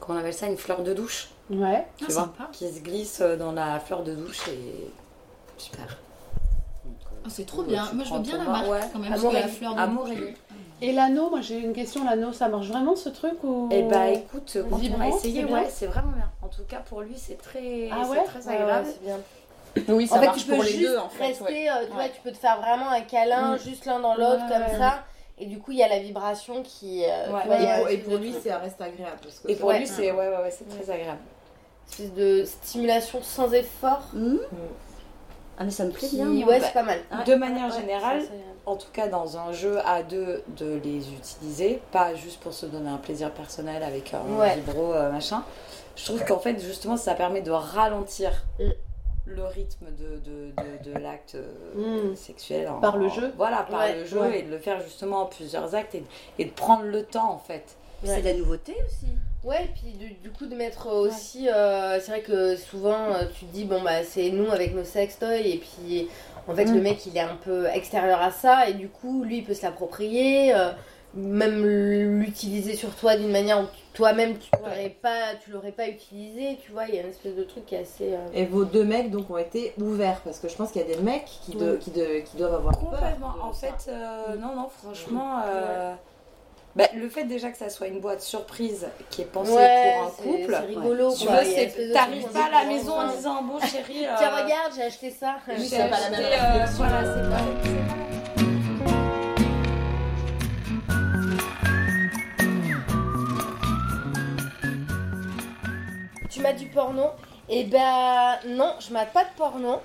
S2: comment on appelle ça Une fleur de douche.
S3: Ouais.
S2: Tu
S6: Ah,
S2: vois
S6: sympa.
S2: Qui se glisse dans la fleur de douche et. Super.
S6: Ah, c'est trop bien. Moi, je veux bien la marque
S2: Ouais.
S6: quand même. Que la fleur de
S2: Amaurélie.
S3: Et l'anneau, moi j'ai une question, l'anneau, ça marche vraiment ce truc ou
S2: Eh bah écoute, quand on a
S3: Vibrant,
S2: essayé,
S3: c'est
S2: ouais, c'est vraiment bien. En tout cas, pour lui, c'est très,
S3: Ah
S2: c'est
S3: ouais?
S2: très agréable.
S5: ouais, c'est bien.
S7: Oui, ça
S5: En fait,
S7: marche
S5: tu peux
S7: pour les
S5: juste
S7: deux en fait.
S5: rester,
S7: ouais.
S5: euh, tu vois,
S2: Ouais.
S5: tu peux te faire vraiment un câlin
S3: Mm.
S5: juste l'un dans l'autre
S3: Ouais,
S5: comme
S3: ouais.
S5: ça. Et du coup, il y a la vibration qui. euh,
S2: Ouais.
S5: vois,
S1: Et pour, et lui, ça reste agréable. Parce que
S2: Et pour
S5: Ouais.
S2: lui, c'est ouais, ouais, ouais, c'est très agréable.
S5: espèce de stimulation sans effort.
S4: Ah, mais ça me plaît
S5: Qui,
S4: bien.
S5: ouais,
S2: Bah,
S5: c'est pas mal.
S2: de manière
S5: Ouais,
S2: générale, en tout cas dans un jeu à deux, de les utiliser, pas juste pour se donner un plaisir personnel avec un
S5: Ouais.
S2: vibro euh, machin. Je trouve qu'en fait, justement, ça permet de ralentir
S5: Mm.
S2: le rythme de, de, de, de l'acte euh,
S3: Mm.
S2: sexuel. en-
S3: Par le
S2: en-
S3: jeu.
S2: Voilà, par
S5: Ouais,
S2: le jeu
S3: ouais.
S2: et de le faire justement en plusieurs actes et, et de prendre le temps en fait.
S4: C'est de la nouveauté aussi.
S5: Ouais, et puis du, du coup de mettre aussi, euh, c'est vrai que souvent euh, tu te dis bon bah c'est nous avec nos sextoys et puis en fait
S2: Mm.
S5: le mec il est un peu extérieur à ça et du coup lui il peut se l'approprier, euh, même l'utiliser sur toi d'une manière où toi-même tu l'aurais pas, tu l'aurais pas utilisé, tu vois, il y a une espèce de truc qui est assez. euh,
S1: Et vos deux mecs donc ont été ouverts parce que je pense qu'il y a des mecs qui, de- qui, de- qui doivent avoir peur.
S2: Complètement. En fait, euh, non, non, franchement, euh, bah, le fait déjà que ça soit une boîte surprise qui est pensée
S5: ouais,
S2: pour un couple,
S5: c'est rigolo
S2: tu vois, t'arrives pas à la maison en disant bon chérie, euh,
S5: Tiens regarde j'ai acheté ça.
S2: j'ai
S6: c'est pas la
S2: acheté,
S6: même
S2: euh, voilà, c'est pas,
S5: Tu mates du porno. Eh ben non, je mate pas de porno.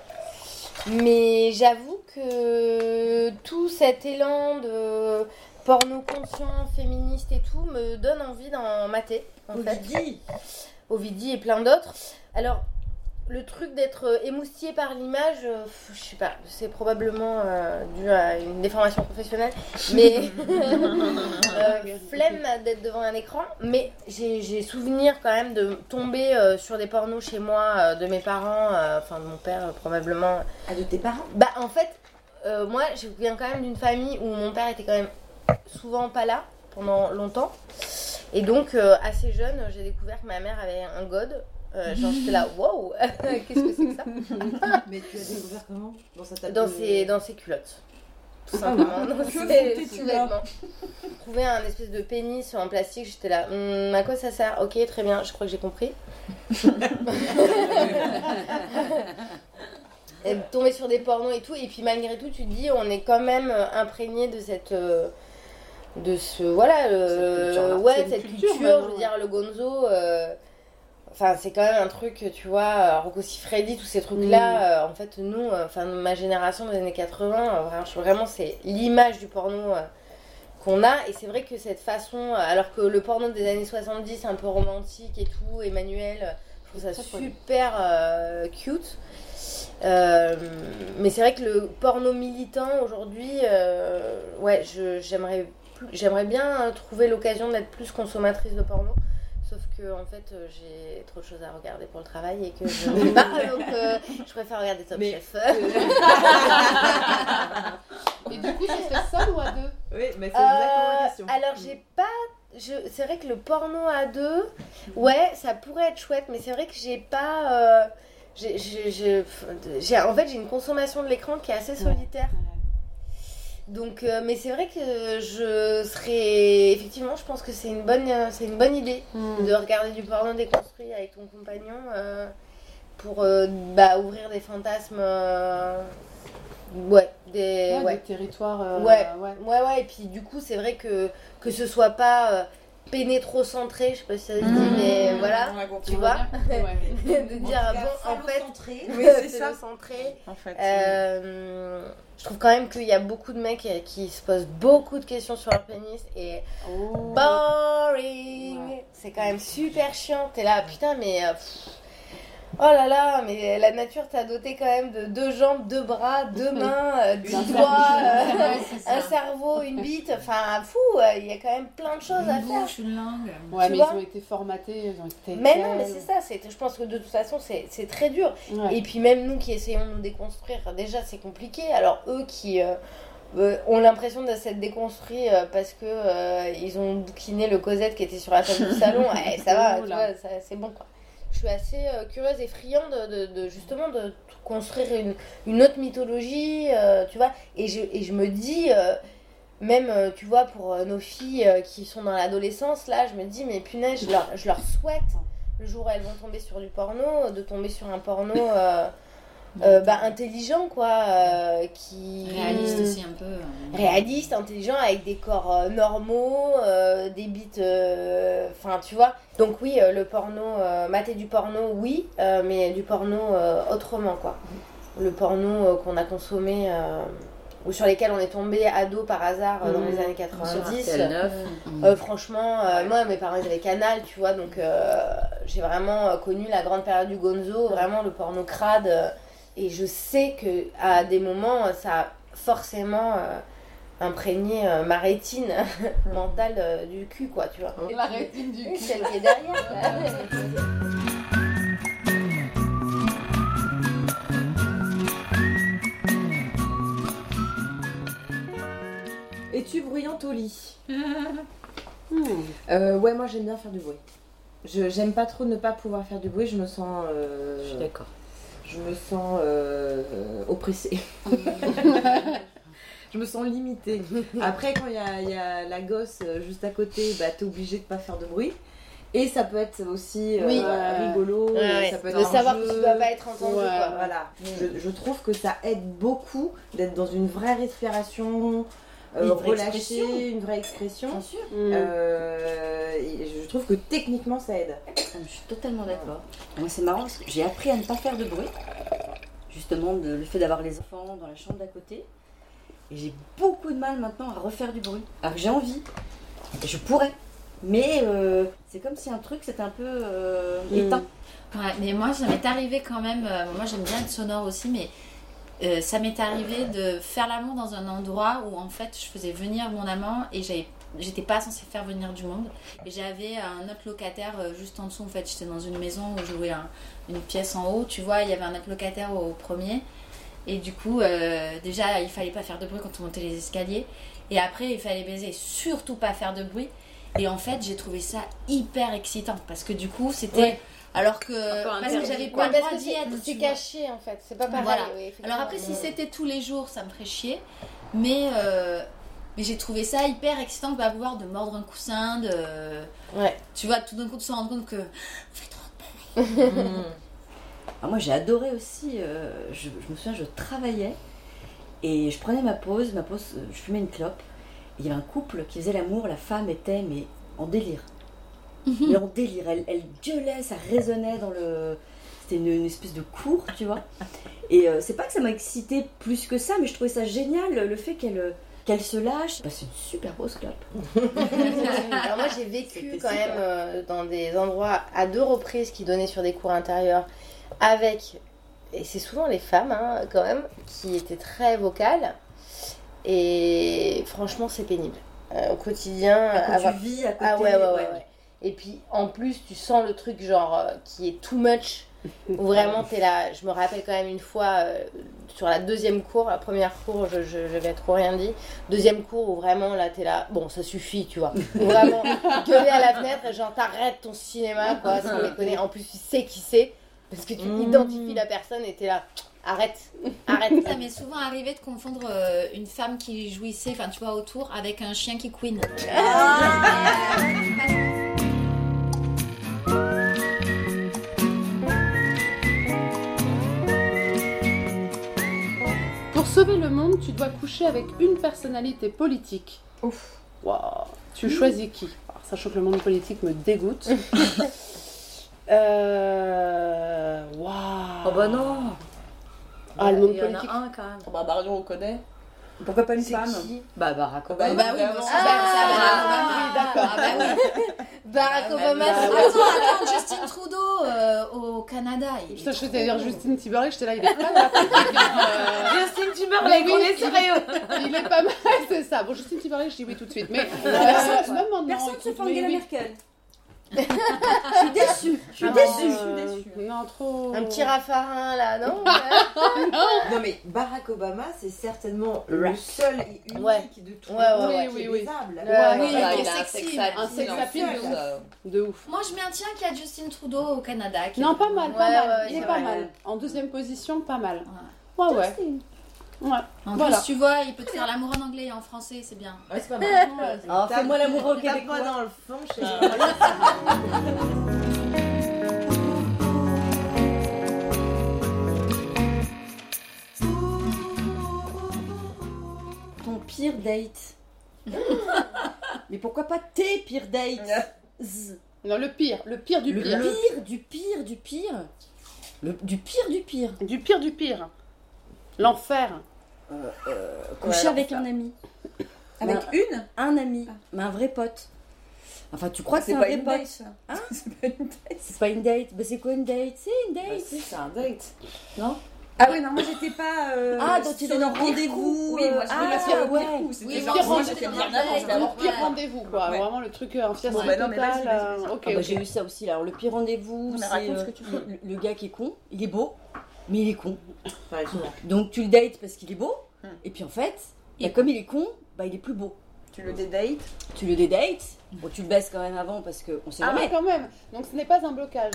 S5: Mais j'avoue que tout cet élan de porno conscient, féministe et tout me donne envie d'en mater. En fait.
S4: Ovidie.
S5: Ovidie et plein d'autres. Alors, le truc d'être émoustillé par l'image, euh, je sais pas, c'est probablement euh, dû à une déformation professionnelle, mais euh, flemme d'être devant un écran. Mais j'ai souvenir quand même de tomber euh, sur des pornos chez moi, euh, de mes parents, euh, enfin de mon père euh, probablement.
S1: Ah, de tes parents?
S5: Bah en fait, euh, moi je viens quand même d'une famille où mon père était quand même souvent pas là pendant longtemps. Et donc euh, assez jeune, j'ai découvert que ma mère avait un god. Euh, genre j'étais là, wow, qu'est-ce que c'est que ça
S1: Mais tu as découvert comment? Dans sa table
S5: dans
S1: de-
S5: ses, dans ses culottes. Tout simplement, dans ses, sous-vêtements. Trouver un espèce de pénis en plastique, j'étais là, Hum, à quoi ça sert? Ok, très bien, je crois que j'ai compris. et tomber sur des pornos et tout, et puis malgré tout, tu te dis, on est quand même euh, imprégné de cette. euh, de ce. Voilà, euh,
S2: culture-là.
S5: ouais,
S3: C'est une
S5: cette
S3: culture,
S5: culture, je veux dire, le gonzo. euh, Enfin, c'est quand même un truc, tu vois, Rocco Siffredi, tous ces trucs-là. euh, en fait, nous, enfin, ma génération des années 80, euh, vraiment, c'est l'image du porno euh, qu'on a. Et c'est vrai que cette façon, alors que le porno des années 70, un peu romantique et tout, Emmanuel, je trouve ça super euh, cute. Euh, mais c'est vrai que le porno militant aujourd'hui, euh, ouais, je- j'aimerais j'aimerais bien trouver l'occasion d'être plus consommatrice de porno. Sauf que en fait, euh, j'ai trop de choses à regarder pour le travail et que je ne pas, donc euh, je préfère regarder Top
S1: Mais-
S5: Chef.
S3: Et du coup, ce serait seul ou à deux?
S1: Oui, mais c'est
S5: Euh,
S1: exactement la question.
S5: alors j'ai pas, je, c'est vrai que le porno à deux, ouais, ça pourrait être chouette, mais c'est vrai que j'ai pas, euh, j'ai, j'ai- j'ai- j'ai- en fait j'ai une consommation de l'écran qui est assez solitaire. Donc, euh, mais c'est vrai que je serais, effectivement, je pense que c'est une bonne, euh, c'est une bonne idée
S3: Hmm.
S5: de regarder du porno déconstruit avec ton compagnon euh, pour bah, ouvrir des fantasmes, ouais, des,
S3: Ouais,
S5: ouais.
S3: des territoires.
S5: Ouais.
S3: ouais.
S5: Ouais, ouais, et puis du coup, c'est vrai que, que ce soit pas pénétrocentré, je sais pas si ça se dit,
S6: Mmh.
S5: mais voilà, tu vois,
S3: Ouais.
S5: de dire, ah bon, en fait,
S7: Oui, c'est ça.
S5: centré.
S1: En fait,
S5: Euh, je trouve quand même qu'il y a beaucoup de mecs euh, qui se posent beaucoup de questions sur leur pénis et
S3: Oh.
S5: boring.
S3: Ouais.
S5: C'est quand même super chiant. T'es là, putain, mais. euh, pff, oh là là, mais la nature t'a doté quand même de deux jambes, deux bras, deux mains, euh, dix
S3: Un
S5: doigts,
S3: cerveau.
S5: euh, un cerveau, une bite. Enfin, fou, euh, il y a quand même plein de choses à
S6: Une
S5: faire.
S6: bouche, une langue.
S3: Ouais,
S5: Tu
S3: mais
S5: vois
S3: ils ont été formatés, ils ont été.
S5: Mais non, mais c'est ça. c'est- Je pense que de toute façon, c'est c'est très dur.
S3: Ouais.
S5: Et puis même nous qui essayons de nous déconstruire, déjà c'est compliqué. Alors eux qui euh, euh, ont l'impression de s'être déconstruits euh, parce que euh, ils ont bouquiné le Cosette qui était sur la table du salon, eh, ça va, c'est bon quoi. Je suis assez euh, curieuse et friande de, justement de construire une, autre mythologie, euh, tu vois. Et je, me dis, euh, même, tu vois, pour nos filles qui sont dans l'adolescence, là, je me dis, mais punaise, je leur souhaite le jour où elles vont tomber sur du porno, de tomber sur un porno euh, bah, intelligent, quoi, euh, qui...
S6: Réaliste aussi un peu. euh.
S5: Réaliste, intelligent, avec des corps euh, normaux, des euh, Enfin, tu vois. Donc oui, le porno, mater du porno, oui, mais du porno autrement, quoi. Le porno qu'on a consommé... ou sur lesquels on est tombé ado par hasard dans les années
S1: sur
S5: 90.
S1: RTL 9.
S5: Euh, franchement, moi, mes parents ils avaient Canal, tu vois, donc j'ai vraiment connu la grande période du Gonzo, vraiment le porno crade. Et je sais que à des moments, ça a forcément euh, imprégné euh, ma rétine mentale euh, du cul, quoi, tu vois.
S3: La rétine du cul.
S5: Celle qui est derrière. là.
S1: Es-tu bruyante au lit?
S3: Hmm.
S1: Euh, Ouais, moi j'aime bien faire du bruit. Je j'aime pas trop ne pas pouvoir faire du bruit, je me sens. euh,
S4: Je suis d'accord.
S1: Je me sens euh, oppressée. je me sens limitée. Après, quand il y a, il y a la gosse euh, juste à côté, bah, t'es obligé de pas faire de bruit. Et ça peut être aussi euh,
S5: Oui.
S1: rigolo,
S5: Ouais, ouais.
S1: ça peut être
S5: de
S1: un
S5: savoir
S1: jeu.
S5: que tu dois pas être entendu,
S3: Ouais,
S5: quoi.
S1: Voilà, je, je trouve que ça aide beaucoup d'être dans une vraie respiration, euh,
S4: Une vraie
S1: relâchée,
S4: expression.
S1: une vraie expression.
S4: Bien sûr.
S1: Euh, et je trouve que techniquement ça aide.
S4: Je suis totalement d'accord. Moi, c'est marrant parce que j'ai appris à ne pas faire de bruit. Justement, de- le fait d'avoir les enfants dans la chambre d'à côté. Et j'ai beaucoup de mal maintenant à refaire du bruit. Alors que j'ai envie. Et je pourrais. Mais euh, c'est comme si un truc c'était un peu euh,
S3: Mm.
S4: éteint.
S6: Ouais, mais moi, ça m'est arrivé quand même. euh, moi, j'aime bien être sonore aussi, mais euh, ça m'est arrivé de faire l'amour dans un endroit où en fait je faisais venir mon amant et j'avais. J'étais pas censée faire venir du monde. J'avais un autre locataire euh, juste en dessous. En fait, j'étais dans une maison où je louais un- une pièce en haut. Tu vois, il y avait un autre locataire au premier. Et du coup, euh, déjà, il fallait pas faire de bruit quand on montait les escaliers. Et après, il fallait baiser, surtout pas faire de bruit. Et en fait, j'ai trouvé ça hyper excitant parce que du coup, c'était. Alors que. Parce que j'avais pas le droit d'y être.
S5: c'est- caché en fait, c'est pas pareil.
S6: Voilà.
S5: oui.
S6: Alors après, si c'était tous les jours, ça me ferait chier. Mais, euh, mais j'ai trouvé ça hyper excitant de pas pouvoir de mordre un coussin, de.
S5: Ouais.
S6: Tu vois, tout d'un coup, de se rendre compte que.
S4: Alors moi j'ai adoré aussi, euh, je, je me souviens, je travaillais et je prenais ma pause, ma pause, euh, je fumais une clope. Il y avait un couple qui faisait l'amour, la femme était mais en délire. Mais en délire. Elle, elle gueulait, ça résonnait dans le. C'était une, une espèce de cours, tu vois. Et euh, c'est pas que ça m'a excité plus que ça, mais je trouvais ça génial le fait qu'elle euh, qu'elle se lâche. Bah, c'est une super grosse clope.
S5: Alors moi j'ai vécu quand
S4: super.
S5: même euh, dans des endroits à deux reprises qui donnaient sur des cours intérieurs avec, et c'est souvent les femmes hein, quand même, qui étaient très vocales. Et franchement c'est pénible. Euh, au quotidien,
S4: Quand
S5: avoir-
S4: tu vis à côté.
S5: Ah ouais, ouais, ouais, ouais. Et puis en plus, tu sens le truc genre euh, qui est too much. Où vraiment t'es là. Je me rappelle quand même une fois euh, sur la deuxième cour, la première cour, je, je, je vais trop rien dit. Deuxième cours où vraiment là t'es là. Bon, ça suffit, tu vois. Où vraiment gueuler à la fenêtre et genre t'arrêtes ton cinéma, quoi, sans déconner. En plus, tu sais qui c'est parce que tu
S4: Mm.
S5: identifies la personne et t'es là. Arrête, arrête.
S6: Ça m'est souvent arrivé de confondre euh, une femme qui jouissait, enfin tu vois, autour, avec un chien qui queen.
S3: Pour sauver le monde, tu dois coucher avec une personnalité politique.
S7: Ouf.
S3: Waouh. Tu choisis qui Alors, Sachant que le monde politique me dégoûte. euh... Waouh.
S2: Oh bah non
S3: Ah, le monde
S2: Il y en
S3: politique.
S2: a un quand même.
S7: Bah, Marion, on connaît. Pourquoi pas une femme
S2: Bah Barack
S7: Bah,
S2: Obama.
S6: Bah oui, aussi,
S5: Ah,
S6: bah,
S5: ah,
S3: oui, d'accord.
S6: Ah bah oui.
S5: Barack
S6: Ah,
S5: Obama,
S6: bah,
S5: c'est
S6: bah, Attends, attends, Justin Trudeau euh, au Canada. il est
S3: Putain, je
S6: trop
S3: vais dire
S6: beau.
S3: Justine Timberlake, j'étais là, il est pas mal. Euh,
S2: Justin Timberlake, on
S3: oui,
S2: est sérieux
S3: il est pas mal, c'est ça. Bon, Justine Timberlake, je dis oui tout de suite. Mais euh,
S7: Personne-
S3: même maintenant,
S4: Personne ne se fait Angela. Merkel. Je suis déçue. Je suis
S3: Ah,
S4: déçue.
S3: euh,
S7: je suis déçue.
S3: Non, trop.
S5: Un petit raffarin là, non
S1: Non mais Barack Obama, c'est certainement le seul et unique
S5: Ouais.
S1: de tout
S5: Ouais, ouais,
S3: ouais.
S1: qui est
S3: Oui, oui, oui.
S1: baisable.
S5: Ouais,
S6: Oui, il est
S2: il a un
S6: sexy.
S2: sex
S3: Un sex appeal, de De ouf.
S6: Moi, je maintiens qu'il y a Justin Trudeau au Canada. qui-
S3: Non, pas mal, pas
S5: Ouais,
S3: mal.
S5: ouais,
S3: il est
S5: c'est
S3: pas
S5: vrai.
S3: mal. En deuxième position, pas mal.
S6: Ouais.
S3: Ouais, ouais.
S6: En
S3: Voilà.
S6: plus, tu vois, il peut te faire l'amour en anglais et en français, c'est bien.
S1: Ouais, c'est pas mal.
S4: Alors, fais-moi l'amour au québécois.
S1: dans le fond, je pas.
S4: Ton pire date. Mais pourquoi pas tes pires dates? Z.
S3: Non, le pire, le pire du
S4: Le
S3: pire.
S4: pire du pire du pire. Le- du pire du pire.
S3: Du pire du pire. L'enfer.
S4: Coucher
S7: alors,
S4: avec
S7: ça.
S4: un ami.
S7: Avec
S4: Bah,
S7: une
S4: Un ami. Mais un vrai pote. Enfin, tu crois que c'est
S7: C'est
S4: un
S7: pas
S4: vrai
S7: une
S4: pote
S7: date. ça.
S4: Hein
S7: C'est pas une date.
S4: C'est pas une date. Bah, c'est quoi une date? C'est une
S2: bah,
S4: date.
S2: c'est un date.
S7: Ah oui, non, moi j'étais pas. euh,
S4: Ah, donc tu donnes rendez-vous.
S7: Oui, moi je
S4: euh, ah, ouais.
S7: pire coup. C'était
S6: Oui,
S3: pire rendez-vous. Le pire
S6: Ouais.
S3: rendez-vous, quoi.
S7: Ouais.
S3: Vraiment le truc, euh, un fiasco
S7: Bon, bah non, mais
S3: total. euh,
S7: vas-y.
S3: Ok,
S4: Ah bah, j'ai eu ça aussi. là. Alors, le pire rendez-vous,
S7: Mais
S4: c'est euh, le, le gars qui est con. Il est beau, mais il est con. Donc, tu le dates parce qu'il est beau.
S7: Hmm.
S4: Et puis, en fait, bah, comme il est con, bah, il est plus beau.
S7: Tu le dédates
S4: Tu le dédates. Bon, tu le baisses quand même avant parce qu'on sait
S3: Ah,
S4: jamais.
S3: mais quand même. Donc ce n'est pas un blocage.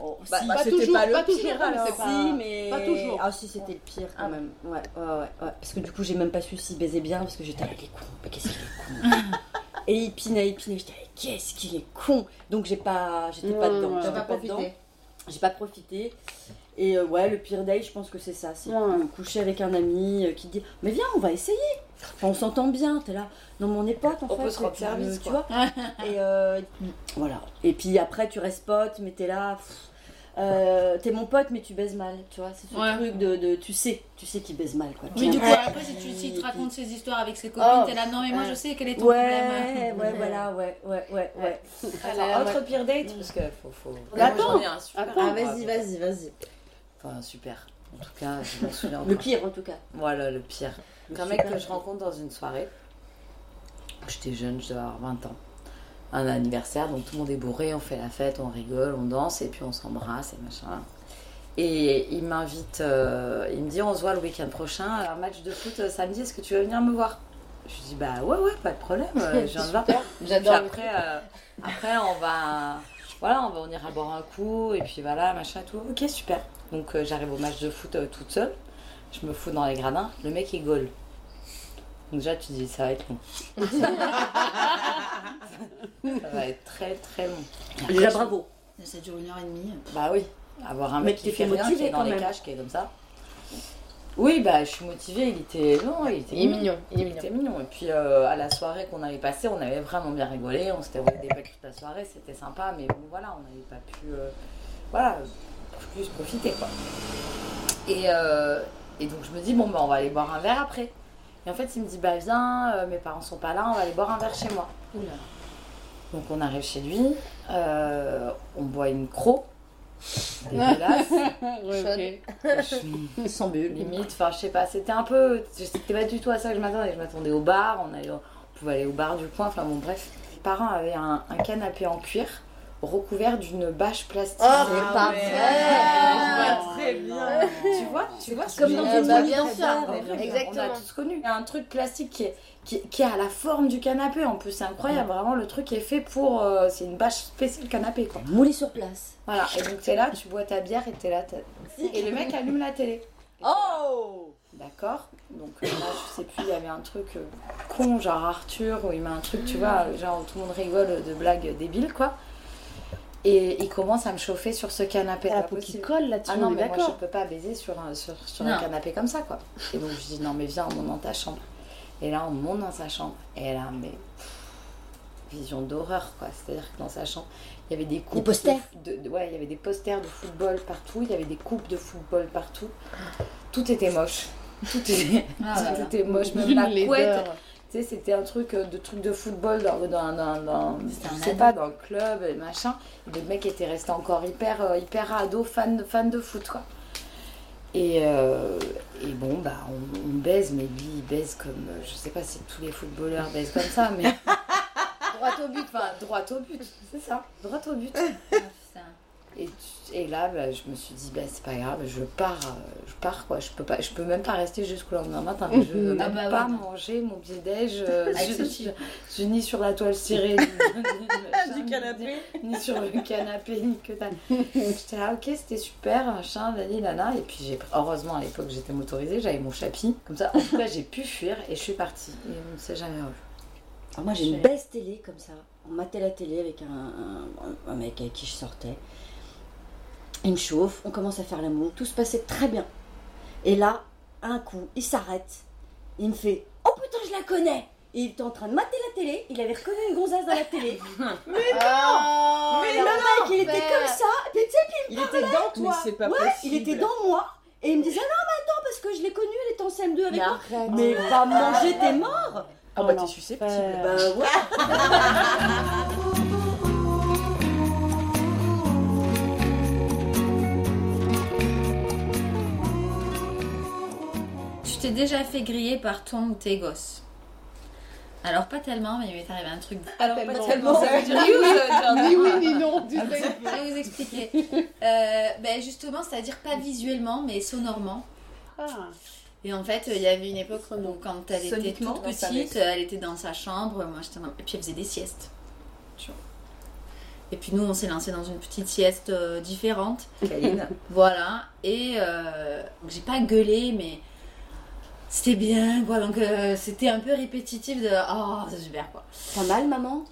S4: Oh,
S7: Bah,
S4: si,
S7: bah,
S3: pas
S7: c'était
S3: toujours,
S7: pas le
S3: pas
S7: pire,
S3: toujours,
S7: alors.
S3: pas-
S4: si, mais.
S3: pas toujours.
S4: Ah, si, c'était le pire quand
S7: Ah.
S4: même. Ouais, ouais, ouais, ouais. Parce que du coup, j'ai même pas su s'il baisait bien parce que j'étais avec les cons. Mais qu'est-ce qu'il est con. Et il pinait, il pinait. J'étais avec qu'est-ce qu'il est con. Donc, j'ai pas. J'étais pas dedans.
S1: T'as pas
S4: dedans.
S1: profité.
S4: J'ai pas profité. Et euh, ouais, le pire day, je pense que c'est ça. C'est
S3: Ouais.
S4: coucher avec un ami euh, qui dit Mais viens, on va essayer. Enfin, on s'entend bien. T'es là. Non, mais on est potes en
S2: On
S4: fait.
S2: peut se rendre service,
S4: tu vois. et euh, voilà. Et puis après, tu restes pote, mais t'es là. euh, t'es mon pote, mais tu baises mal. Tu vois, c'est ce
S6: Ouais.
S4: truc de, de- Tu sais, tu sais qu'il baise mal. Quoi.
S6: Oui,
S4: Tiens.
S6: du coup, après, si tu te raconte ses histoires avec ses copines,
S4: Oh,
S6: t'es là, non, mais moi
S4: ouais.
S6: je sais quel est ton
S4: Ouais,
S6: problème.
S4: ouais, voilà, ouais, ouais, ouais, ouais.
S2: Attends, autre pire date Parce que faut. faut...
S3: Attends,
S2: Moi, j'en ai un super.
S3: attends.
S1: Ah, vas-y, vas-y, vas-y.
S2: Enfin, super. En tout cas, je m'en souviens
S4: Le pire, en tout cas.
S2: Voilà, le pire. Un mec que je rencontre dans une soirée. J'étais jeune, je devais avoir 20 ans. Un anniversaire, donc tout le monde est bourré, on fait la fête, on rigole, on danse et puis on s'embrasse et machin. Et il m'invite, euh, il me dit on se voit le week-end prochain, un match de foot euh, samedi, est-ce que tu veux venir me voir? Je lui dis bah ouais, ouais, pas de problème, euh, je viens te voir.
S5: J'adore.
S2: après, euh, après on va, voilà, on va, on ira boire un coup et puis voilà, machin tout. Ok, super. Donc euh, j'arrive au match de foot euh, toute seule, je me fous dans les gradins, le mec il gaule. Donc déjà tu dis ça va être long. ça va être très très long.
S4: Déjà,
S2: après, je-
S4: bravo.
S6: Ça dure une heure et demie.
S2: Bah oui, avoir un mec qui fait rien, qui est dans les
S4: même.
S2: cages, qui est comme ça. Oui, bah je suis motivée, il était. Non, il était
S5: Il est mignon, il est
S2: Il
S5: mignon.
S2: était mignon. Et puis euh, à la soirée qu'on avait passée, on avait vraiment bien rigolé. On s'était envoyé des belles toute la soirée, c'était sympa. Mais bon, voilà, on n'avait pas pu. Plus profiter quoi. Et, euh, et donc je me dis, bon, bah on va aller boire un verre après. Et en fait, il me dit, bah viens, euh, mes parents sont pas là, on va aller boire un verre chez moi. Donc on arrive chez lui, euh, on boit une croc. Dégueulasse.
S4: Sans bulle.
S2: limite. Enfin, je sais pas, c'était un peu. C'était pas du tout à ça que je m'attendais. Je m'attendais au bar, on, allait, on pouvait aller au bar du coin, enfin bon, bref. Mes parents avaient un, un canapé en cuir recouvert d'une bâche plastique.
S5: Oh,
S4: C'est pas vrai.
S5: Ah,
S7: très bien.
S2: tu vois, tu vois,
S4: Comme dans une
S5: bah, bien sûr.
S2: On a
S5: Exactement.
S2: tous connu. Il y a un truc classique qui est, qui, qui est à la forme du canapé. En plus, c'est incroyable. Vraiment, le truc est fait pour. euh, c'est une bâche spéciale canapé, quoi.
S4: Moulé sur place.
S2: Voilà. Et donc, t'es là, tu bois ta bière et t'es là. Et le mec allume la télé.
S4: Oh
S2: D'accord. Donc euh, là, je sais plus, il y avait un truc euh, con, genre Arthur, où il met un truc, tu vois, genre tout le monde rigole de blagues débiles, quoi. Et il commence à me chauffer sur ce canapé.
S1: La peau qui colle là-dessus,
S2: Ah non, mais moi je
S1: d'accord.
S2: peux pas baiser sur un, sur, sur
S6: Non.
S2: un canapé comme ça, quoi. Et donc je dis, non, mais viens, on monte dans ta chambre. Et là, on monte dans sa chambre. Et là, mais. pff, Vision d'horreur, quoi. C'est-à-dire que dans sa chambre, il y avait des coupes.
S4: posters.
S2: de- de- ouais, il y avait des posters de football partout. Il y avait des coupes de football partout. Tout était moche. Tout était,
S6: Ah
S2: tout
S6: là.
S2: était moche. Même
S1: Une
S2: la couette. Tu sais, c'était un truc euh, de truc de football dans, dans, dans, je sais pas, dans le club et machin. Et le mec était resté encore hyper, euh, hyper ado, fan, de- fan de foot, quoi. Et, euh, et bon, bah, on, on baise, mais lui, il baise comme. Je sais pas si tous les footballeurs baisent comme ça, mais. droit au but, enfin, droit au but, c'est ça, droit au but.
S6: Ah.
S2: Et, là, bah, je me suis dit, bah, c'est pas grave, je pars, euh, je pars quoi. Je peux, pas, je peux même pas rester jusqu'au lendemain matin. Je veux
S6: Ah
S2: même
S6: bah
S2: pas
S6: ouais.
S2: manger mon petit-déj. euh, je, ni sur la toile cirée du,
S7: Du canapé.
S2: Ni, ni sur le canapé, ni que dalle. J'étais là, ok, c'était super, machin, lali, lala. Et puis, j'ai heureusement, à l'époque, j'étais motorisée, j'avais mon chapi. Comme ça, en tout cas, j'ai pu fuir et je suis partie. Et on ne s'est jamais revu.
S4: Alors moi j'ai une baisse télé comme ça. On matait la télé avec un, un- un mec avec qui je sortais. Il me chauffe, on commence à faire l'amour, tout se passait très bien. Et là, un coup, il s'arrête, il me fait Oh putain, je la connais Et il était en train de mater la télé, il avait reconnu une gonzesse dans la télé.
S5: Oh,
S4: Mais le mec, il était comme ça, et puis tu sais, puis il,
S3: Il était dans
S7: Mais
S3: toi.
S7: c'est pas
S4: Ouais,
S7: possible.
S4: il était dans moi. Et il me disait Non, mais attends, parce que je l'ai connue, elle était en CM2 avec
S1: Mais
S4: moi.
S1: arrête.
S4: Mais va manger tes morts
S7: Ah bah
S1: Oh,
S7: t'es susceptible.
S1: l'enfer.
S4: Bah ouais
S6: t'es déjà fait griller par ton ou tes gosses Alors pas tellement, mais il m'est arrivé un truc.
S2: Alors,
S3: pas
S2: tellement, ça veut dire
S3: Ni
S2: oui,
S3: Ni
S2: non.
S3: oui ni non, tu sais.
S6: Je vais vous expliquer. Euh, ben justement, c'est-à-dire pas visuellement, mais sonorement.
S3: Ah.
S6: Et en fait, il y avait une époque où quand elle était toute petite, elle était dans sa chambre, moi j'étais dans... Et puis elle faisait des siestes. Tu vois. Et puis nous, on s'est lancé dans une petite sieste euh, différente.
S2: Caline.
S6: Voilà. Et euh, j'ai pas gueulé, mais c'était bien, quoi. Donc euh, c'était un peu répétitif de Oh, c'est super, quoi.
S4: T'as mal, maman?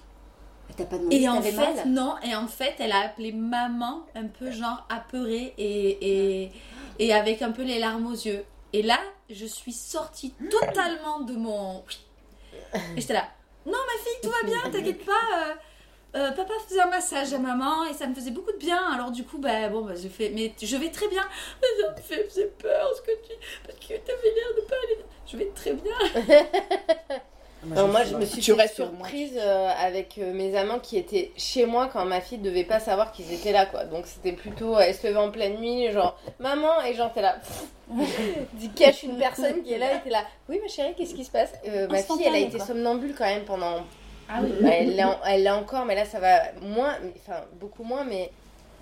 S4: T'as pas demandé
S6: Et en fait,
S4: mal?
S6: non, et en fait, elle a appelé maman, un peu genre apeurée et, et, et avec un peu les larmes aux yeux. Et là, je suis sortie totalement de mon. Et j'étais là, non, ma fille, tout va bien, t'inquiète pas. euh, euh, papa faisait un massage à maman et ça me faisait beaucoup de bien. Alors, du coup, bah, bon, bah, je fais, mais je vais très bien. Mais ça me fait, faisait peur ce que tu. Parce que t'avais l'air de pas aller. Je vais très bien.
S5: Non, moi, je me suis
S3: Tu
S5: fait
S3: moi.
S5: surprise euh, avec euh, mes amants qui étaient chez moi quand ma fille devait pas savoir qu'ils étaient là, quoi. Donc c'était plutôt, euh, elle se levait en pleine nuit, genre maman, et genre t'es là, tu caches une personne qui est là, et t'es là, oui ma chérie, qu'est-ce qui se passe? Euh, Ma fille, elle a été somnambule quand même pendant.
S6: Ah oui.
S5: Bah, elle l'a elle l'a encore, mais là ça va moins, enfin beaucoup moins, mais.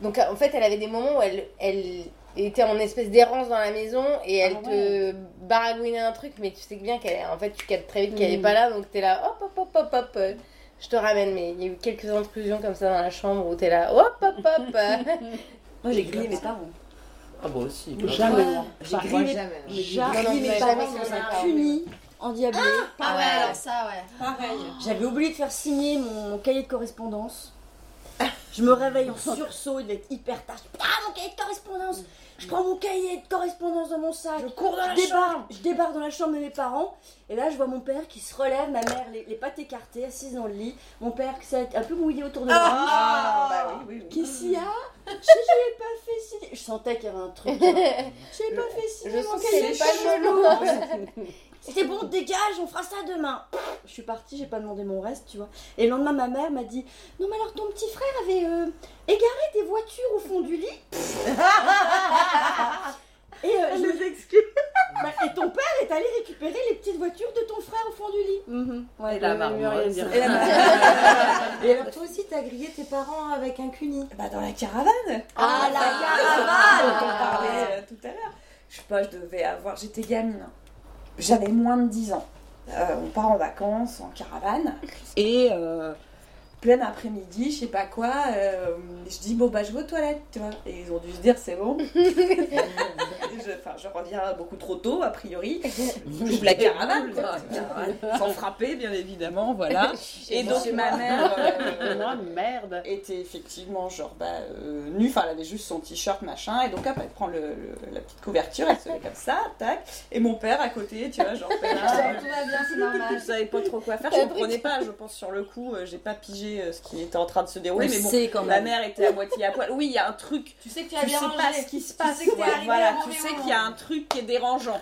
S5: Donc en fait, elle avait des moments où elle, elle était en espèce d'errance dans la maison et elle
S6: Ah
S5: te baragouinait un truc, mais tu sais bien qu'elle est. En fait, tu captes très vite qu'elle est
S3: Mm.
S5: pas là, donc t'es là, hop, hop, hop, hop, hop. euh, Je te ramène, mais il y a eu quelques intrusions comme ça dans la chambre où t'es là, hop, hop, hop. euh.
S4: Moi j'ai grillé mes parents.
S2: Ah, bon, aussi.
S3: Jamais moi.
S4: J'ai grillé mes
S1: jamais.
S4: J'ai grillé mes
S5: jamais
S4: parents
S5: ça,
S4: dans
S5: ça,
S4: endiablé.
S6: Ah ouais, alors ça, ouais.
S7: Pareil.
S4: J'avais oublié de faire signer mon cahier de correspondance. Je me réveille en sursaut, il être hyper tard. Ah, mon cahier de correspondance Je prends mon cahier de correspondance dans mon sac.
S7: Je cours dans la
S4: débarque, je débarque dans la chambre de mes parents. Et là, je vois mon père qui se relève, ma mère les, les pattes écartées, assise dans le lit. Mon père qui s'est un peu mouillé autour de moi.
S7: Ah, bah oui, oui, oui.
S4: Qu'est-ce qu'il y a? Je j'ai pas fait signer. Je sentais qu'il y avait un truc. J'ai pas fait signer
S5: Je
S4: mon cahier.
S5: c'est pas chelou.
S4: C'était bon, dégage, on fera ça demain. Je suis partie, j'ai pas demandé mon reste, tu vois. Et le lendemain, ma mère m'a dit Non, mais alors ton petit frère avait euh, égaré tes voitures au fond du lit? et, euh, je me- Bah, et ton père est allé récupérer les petites voitures de ton frère au fond du lit. Mhm. Ouais,
S3: Et bah, mieux rien dire.
S7: Et
S1: alors toi aussi, t'as grillé tes parents avec un cuni?
S7: Bah, dans la caravane.
S4: Ah, la
S7: caravane
S4: caravane
S7: dont on parlait euh, tout à l'heure. Je sais pas, je devais avoir. J'étais gamine. J'avais moins de 10 ans. Euh, on part en vacances en caravane. Et euh, plein après-midi, je sais pas quoi, euh, je dis bon bah je vais aux toilettes, tu vois. Et ils ont dû se dire c'est bon. je, enfin, je reviens beaucoup trop tôt, a priori. J'ouvre la caravane, quoi. sans frapper bien évidemment, voilà. Et donc ma mère. euh,
S3: Non, merde.
S7: était effectivement genre bah, euh, nue, enfin elle avait juste son t-shirt machin, et donc hop, elle prend le, le- la petite couverture, elle se met comme ça, tac, et mon père à côté, tu vois, genre
S6: Tout va bien, c'est normal.
S7: je savais pas trop quoi faire, je comprenais pas, je pense sur le coup, j'ai pas pigé euh, ce qui était en train de se dérouler, mais bon,
S4: quand même.
S7: mère était à moitié à poil, oui, il y a un truc,
S6: Tu sais que tu
S7: tu sais
S6: bien
S7: pas ce qui se
S6: Tu
S7: passe,
S6: sais
S7: ouais, voilà,
S6: à un
S7: tu
S6: mauvais
S7: sais qu'il y a un truc qui est dérangeant.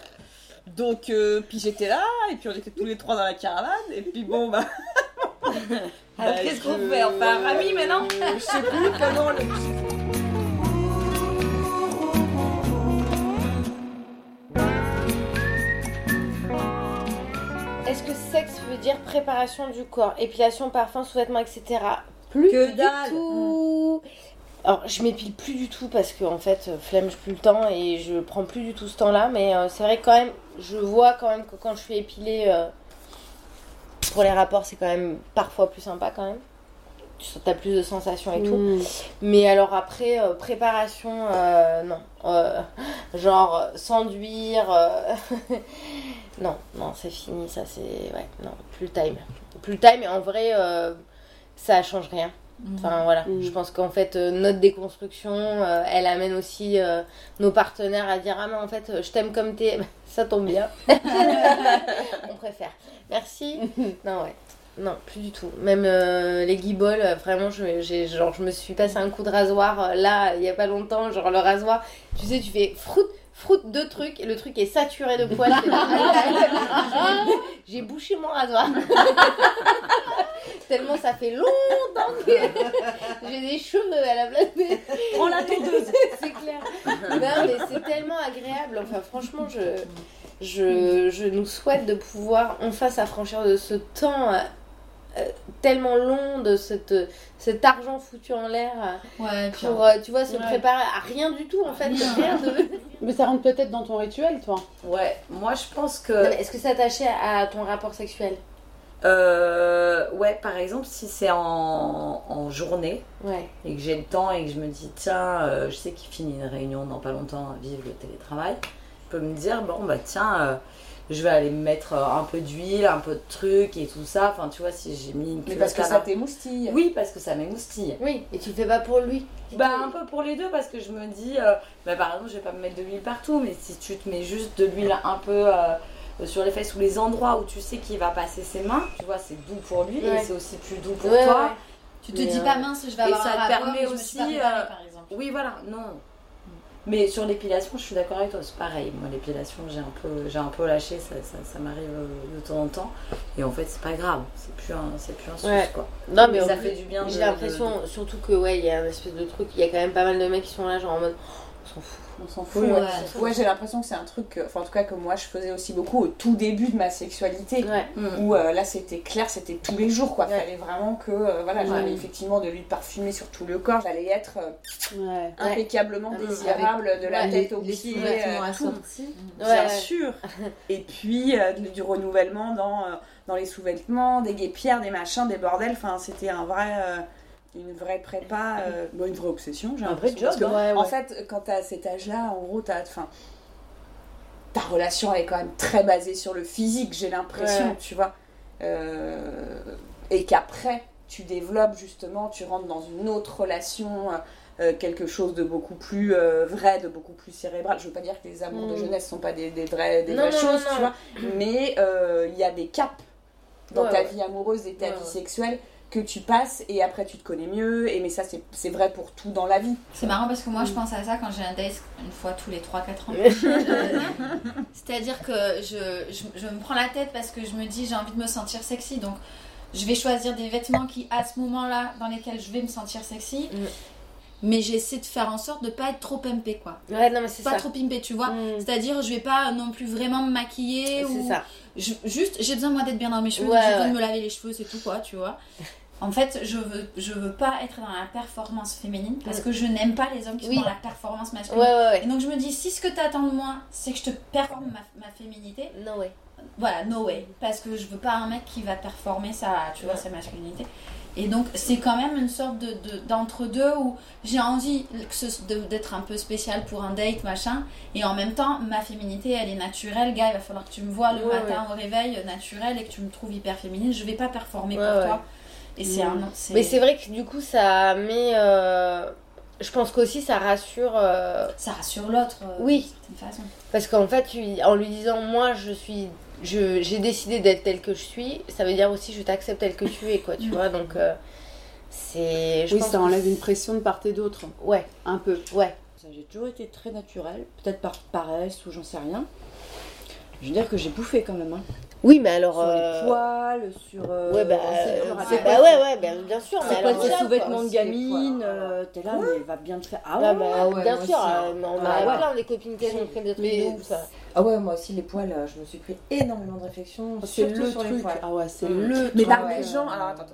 S7: Donc, euh, puis j'étais là, et puis on était tous les trois dans la caravane, et puis bon, bah. Bah,
S6: qu'est-ce qu'on fait Enfin, ramis maintenant
S7: Je sais plus comment le.
S5: Sexe veut dire préparation du corps, épilation, parfum, sous-vêtements, etc. Plus
S4: Que
S5: du
S4: dalle.
S5: tout. Alors, je m'épile plus du tout parce que en fait, euh, flemme, j'ai plus le temps et je prends plus du tout ce temps-là. Mais euh, c'est vrai que quand même, je vois quand même que quand je suis épilée euh, pour les rapports, c'est quand même parfois plus sympa quand même. Tu as plus de sensations et tout.
S3: Mm.
S5: Mais alors après, euh, préparation, euh, non. Euh, genre, s'enduire. non, non, c'est fini, ça c'est. Ouais, non, plus le time. Plus le time, et en vrai, ça change rien. Enfin voilà,
S3: Mhm.
S5: je pense qu'en fait, notre déconstruction, elle amène aussi nos partenaires à dire Ah, mais en fait, je t'aime comme t'es. Ça tombe bien. On préfère. Merci. non, ouais. Non, plus du tout. Même euh, les guibolles, euh, vraiment, je, j'ai, genre, je me suis passé un coup de rasoir euh, là, il y a pas longtemps. Genre, le rasoir, tu sais, tu fais froute, froute deux trucs, et le truc est saturé de poils. j'ai bouché mon rasoir. Tellement ça fait longtemps que j'ai des cheveux à la place des.
S7: Prends la tondeuse
S5: C'est clair. Non, mais c'est tellement agréable. Enfin, franchement, je, je, je nous souhaite de pouvoir enfin s'affranchir de ce temps euh, tellement long, de cette, cet argent foutu en l'air euh,
S6: Ouais,
S5: pour, euh, tu vois, se
S3: Ouais.
S5: préparer à rien du tout, en fait. Rien de...
S3: Mais ça rentre peut-être dans ton rituel, toi.
S2: Ouais, moi je pense que.
S5: Non, mais Est-ce que c'est attaché à ton rapport sexuel?
S2: Euh, ouais, par exemple, si c'est en, en journée
S5: Ouais.
S2: et que j'ai le temps et que je me dis, tiens, euh, je sais qu'il finit une réunion dans pas longtemps, vive le télétravail, je peux me dire, bon, bah tiens, euh, je vais aller me mettre euh, un peu d'huile, un peu de trucs et tout ça. Enfin, tu vois, si j'ai mis une
S7: Mais parce que ça t'émoustille.
S2: Oui, parce que ça m'émoustille.
S5: Oui, et tu le fais pas pour lui.
S2: Bah un peu pour les deux parce que je me dis, euh, bah, par exemple je vais pas me mettre de l'huile partout, mais si tu te mets juste de l'huile un peu euh, sur les fesses ou les endroits où tu sais qu'il va passer ses mains, tu vois c'est doux pour lui
S5: Ouais.
S2: et c'est aussi plus doux pour
S5: Ouais,
S2: toi.
S5: ouais.
S6: Tu te
S2: Mais,
S6: dis
S2: euh,
S6: pas mince, je vais
S2: et
S6: avoir
S2: ça
S6: un
S2: te
S6: rapport,
S2: permet
S6: mais je me suis pas
S2: aussi,
S6: préparée, par exemple.
S2: Oui voilà, non. Mais sur l'épilation, je suis d'accord avec toi, c'est pareil. Moi l'épilation, j'ai un peu, j'ai un peu lâché, ça, ça, ça m'arrive euh, de temps en temps. Et en fait c'est pas grave, c'est plus un, c'est plus un souci
S5: Ouais.
S2: quoi.
S5: Non, mais
S2: ça
S5: plus,
S2: fait du bien.
S5: J'ai
S2: de-
S5: l'impression, surtout que, ouais, il y a un espèce de truc, il y a quand même pas mal de mecs qui sont là, genre en mode, s'en fout.
S7: On s'en fout.
S2: Oui,
S7: ouais.
S6: ouais.
S7: Ouais, j'ai l'impression que c'est un truc, que- enfin en tout cas que moi je faisais aussi beaucoup au tout début de ma sexualité.
S5: Ouais.
S2: Mm.
S7: Où euh, là c'était clair, c'était tous les jours quoi.
S5: Ouais.
S7: Fallait vraiment que euh, voilà, j'avais
S2: Ouais.
S7: effectivement de l'huile parfumée sur tout le corps. J'allais être euh,
S3: Ouais.
S7: impeccablement désirable de la
S1: Ouais,
S7: tête aux
S1: les
S7: pieds, euh, tout. Bien sûr. Et puis euh, du, du renouvellement dans, euh, dans les sous-vêtements, des guépières, des machins, des bordels. Enfin, c'était un vrai, euh, une vraie prépa, euh, bon, une vraie obsession. J'ai
S4: Un vrai.
S7: Parce
S4: job,
S7: que,
S5: hein. Ouais,
S7: En fait, quand t'as cet âge-là, en gros, t'as, enfin, ta relation elle est quand même très basée sur le physique. J'ai l'impression,
S5: Ouais.
S7: tu vois, Euh, et qu'après tu développes justement, tu rentres dans une autre relation. euh, quelque chose de beaucoup plus vrai, de beaucoup plus cérébral. Je veux pas dire que les amours de
S5: Mm.
S7: jeunesse sont pas des, des vraies, des
S5: Non,
S7: vraies
S5: non,
S7: choses,
S5: non,
S7: tu vois. Mais il y a des caps dans ta vie amoureuse et ta vie sexuelle que tu passes et après tu te connais mieux. Et mais ça, c'est vrai pour tout dans la vie.
S6: C'est marrant parce que moi je
S7: Mm.
S6: pense à ça quand j'ai un date une fois tous les 3-4 ans. C'est-à-dire que je, je, je me prends la tête parce que je me dis j'ai envie de me sentir sexy donc je vais choisir des vêtements qui à ce moment-là dans lesquels je vais me sentir sexy.
S5: Mm.
S6: Mais j'essaie de faire en sorte de pas être trop pimpée quoi.
S5: Ouais, non, mais c'est
S6: Pas
S5: ça.
S6: trop pimpée, tu vois.
S5: Mm.
S6: C'est-à-dire je vais pas non plus vraiment me maquiller ou
S5: C'est ça.
S6: je- juste, j'ai besoin moi d'être bien dans mes cheveux,
S5: Ouais,
S6: j'ai besoin
S5: ouais.
S6: de me laver les cheveux, c'est tout quoi, tu vois. En fait, je veux, je veux pas être dans la performance féminine parce que je n'aime pas les hommes qui
S5: Oui.
S6: sont dans la performance masculine.
S5: ouais, ouais.
S6: Et donc je me dis, si ce que tu attends de moi, c'est que je te performe ma, ma féminité,
S5: No way.
S6: voilà, no way. Parce que je veux pas un mec qui va performer sa, tu vois, sa masculinité. Et donc c'est quand même une sorte de, de- d'entre-deux où j'ai envie d'être un peu spécial pour un date, machin. Et en même temps, ma féminité, elle est naturelle. Gars, il va falloir que tu me vois le matin au réveil, euh, naturel, et que tu me trouves hyper féminine. Je vais pas performer pour toi. Et c'est un...
S5: Mais c'est vrai que du coup, ça met. euh, Je pense qu'aussi, ça rassure. euh,
S6: Ça rassure l'autre euh,
S5: Oui.
S6: d'une certaine façon.
S5: Parce qu'en fait, tu- en lui disant, moi, je suis. je- J'ai décidé d'être telle que je suis, ça veut dire aussi, je t'accepte telle que tu es, quoi, tu
S6: Mm.
S5: vois. Donc, euh, c'est.
S3: Oui,
S5: pense
S3: ça enlève une pression de part et d'autre,
S5: Ouais,
S3: un peu.
S5: ouais.
S4: Ça, J'ai toujours été très naturelle, peut-être par paresse ou j'en sais rien. Je veux dire que j'ai bouffé quand même. Hein.
S5: Oui, mais alors.
S4: Sur
S5: euh,
S4: les poils, sur. euh,
S5: Ouais, bah,
S4: c'est-
S5: euh,
S4: c'est
S5: bah ouais, ouais, bah, bien sûr.
S4: C'est
S5: mais
S4: quoi
S5: ça,
S4: sous-vêtements de gamine euh, T'es là, mais elle va bien te faire. Ah
S5: Ah
S4: ouais,
S5: bah,
S8: ouais,
S5: bien
S8: moi
S5: sûr,
S8: aussi, hein.
S5: euh, mais on
S8: Ah
S5: a
S8: ouais.
S5: plein des copines qui ont pris des trucs
S3: Mais
S5: de ouf, ça.
S8: Ah ouais, moi aussi, les poils, euh, je me suis pris énormément de réflexion.
S3: C'est le
S8: sur les poils.
S3: Ah ouais, c'est
S8: Mm.
S3: le
S7: Mais
S3: truc.
S7: par
S8: ouais.
S7: des gens, alors attends, attends, attends.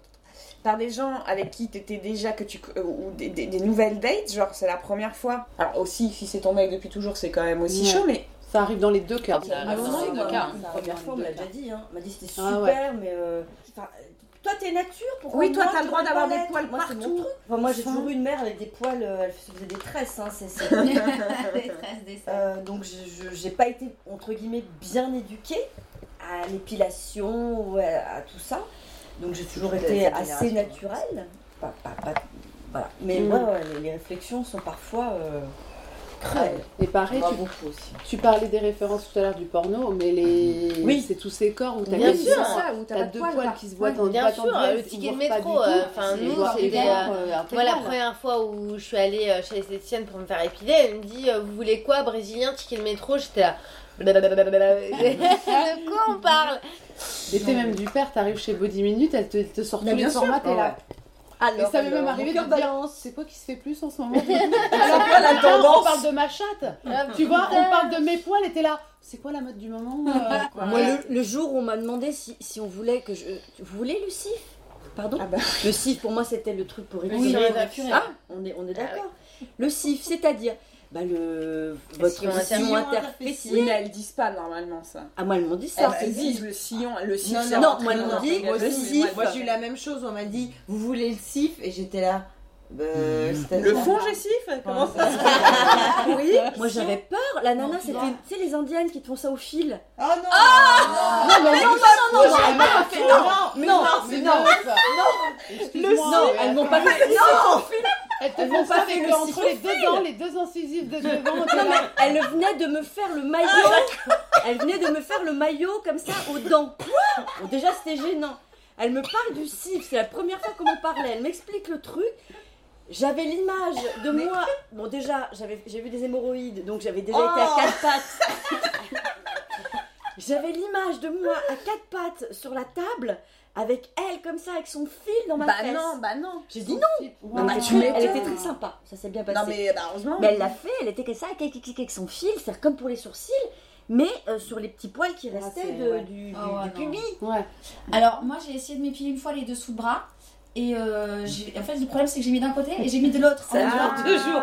S7: par des gens avec qui t'étais déjà que tu euh, ou des, des- des nouvelles dates, genre c'est la première fois. Alors aussi, si c'est ton mec depuis toujours, c'est quand même aussi
S3: Ouais.
S7: chaud, mais
S3: Ça arrive dans les deux cas.
S4: Ah,
S3: Ça arrive dans
S4: non,
S3: les
S4: moi,
S3: deux cas.
S4: Une
S3: Ça
S4: première fois,
S3: dans
S4: on me l'a déjà dit. Hein. Elle m'a dit c'était
S3: Ah
S4: super,
S3: ouais.
S4: mais. euh, toi, t'es nature, pourquoi
S7: Oui, toi,
S4: moi,
S7: t'as le droit d'avoir des poils
S4: Moi,
S7: partout.
S4: truc. Enfin, moi, j'ai toujours eu une mère avec des poils, euh, elle faisait des tresses. Hein, c'est- c'est-
S6: Détresse, des
S4: Euh, donc je- j'ai pas été entre guillemets bien éduquée à l'épilation à, à tout ça. Donc j'ai toujours été assez naturelle. Pas- pas- pas- voilà. Mais
S3: Mm.
S4: ouais, ouais, les, les réflexions sont parfois euh, cruelles.
S3: Et pareil,
S8: Moi,
S3: tu,
S8: beaucoup aussi.
S3: tu parlais des références tout à l'heure du porno, mais les...
S4: Oui.
S3: c'est tous ces corps où t'as
S5: Bien sûr.
S3: ça,
S8: où
S3: t'as deux
S8: poils,
S3: qui se voient dans
S5: bien sûr, euh,
S3: le dress,
S5: ticket de métro, euh, enfin, nous, c'était,
S3: hyper,
S5: euh,
S3: euh,
S5: Moi, la première fois où je suis allée euh, chez l'esthéticienne pour me faire épiler, elle me dit euh, Vous voulez quoi Brésilien, ticket de métro J'étais là. de quoi on parle?
S3: Et t'es même du père, t'arrives chez Body Minute, elle te, te sort tous
S7: Mais
S3: les formats, t'es là.
S4: Alors,
S3: Et ça m'est même arrivé de dire, c'est quoi qui se fait plus en ce moment Alors que la tendance, on parle de ma chatte. Tu vois, on parle de mes poils et t'es là. C'est quoi la mode du moment euh
S4: Moi, le, le jour où on m'a demandé si, si on voulait que je. Vous voulez le cif Pardon?
S7: Ah bah.
S4: Le cif, pour moi, c'était le truc pour
S5: Oui,
S4: récupérer.
S5: naturel.
S4: ah, on est, on est d'accord. Le cif, c'est-à-dire bah, le, votre
S5: sillon
S4: sillon.
S7: Oui, mais elles disent pas normalement ça.
S4: Ah, moi, elles m'ont dit ça.
S7: Elles disent le sillon, le sillon.
S8: Non,
S4: non, moi, elles m'ont dit, le sif.
S8: Moi, j'ai eu la même chose. On m'a dit, vous voulez le cif Et j'étais là. Euh,
S7: Le fond gessif Comment ça
S4: Oui, moi j'avais peur. La nana, c'était, tu sais, les indiennes qui te font ça au fil.
S8: Oh non
S3: Non, non, non, non, non, elle m'a pas fait
S8: Non,
S3: ça.
S8: mais
S4: non,
S8: non,
S3: C'est
S8: mais
S3: non,
S8: non.
S3: ça.
S4: Le
S3: Excuse-moi,
S4: non,
S3: mais
S4: elles m'ont pas fait. Non,
S3: Elles te
S4: elles
S3: font
S4: m'ont
S3: ça
S4: pas fait
S3: le- entre les deux dents, les deux incisives de devant.
S4: non, mais elle venait de me faire le maillot. Elle venait de me faire le maillot comme ça aux dents. Bon, déjà, c'était gênant. Elle me parle du cif. C'est la première fois qu'on m'en parlait. Elle m'explique le truc. J'avais l'image de moi. Bon, déjà, j'avais, j'ai vu des hémorroïdes, donc j'avais déjà été à quatre pattes. J'avais l'image de moi à quatre pattes sur la table, avec elle comme ça, avec son fil dans ma
S7: Bah
S4: fesse.
S7: non, bah non.
S4: J'ai dit non.
S7: Bah,
S4: tu elle était très sympa. Ça s'est bien passé.
S7: Non mais bah, heureusement.
S4: Mais elle l'a fait, elle était comme ça, avec, avec- avec son fil, c'est comme pour les sourcils, mais euh, sur les petits poils qui
S3: Ouais,
S4: restaient de-
S3: ouais.
S4: du, du,
S6: Ah ouais,
S4: du
S6: non.
S4: pubis.
S3: Ouais.
S6: Alors, moi, j'ai essayé de m'épiler une fois les dessous de bras. Et euh, en fait, le problème, c'est que j'ai mis d'un côté et j'ai mis de l'autre. en même temps.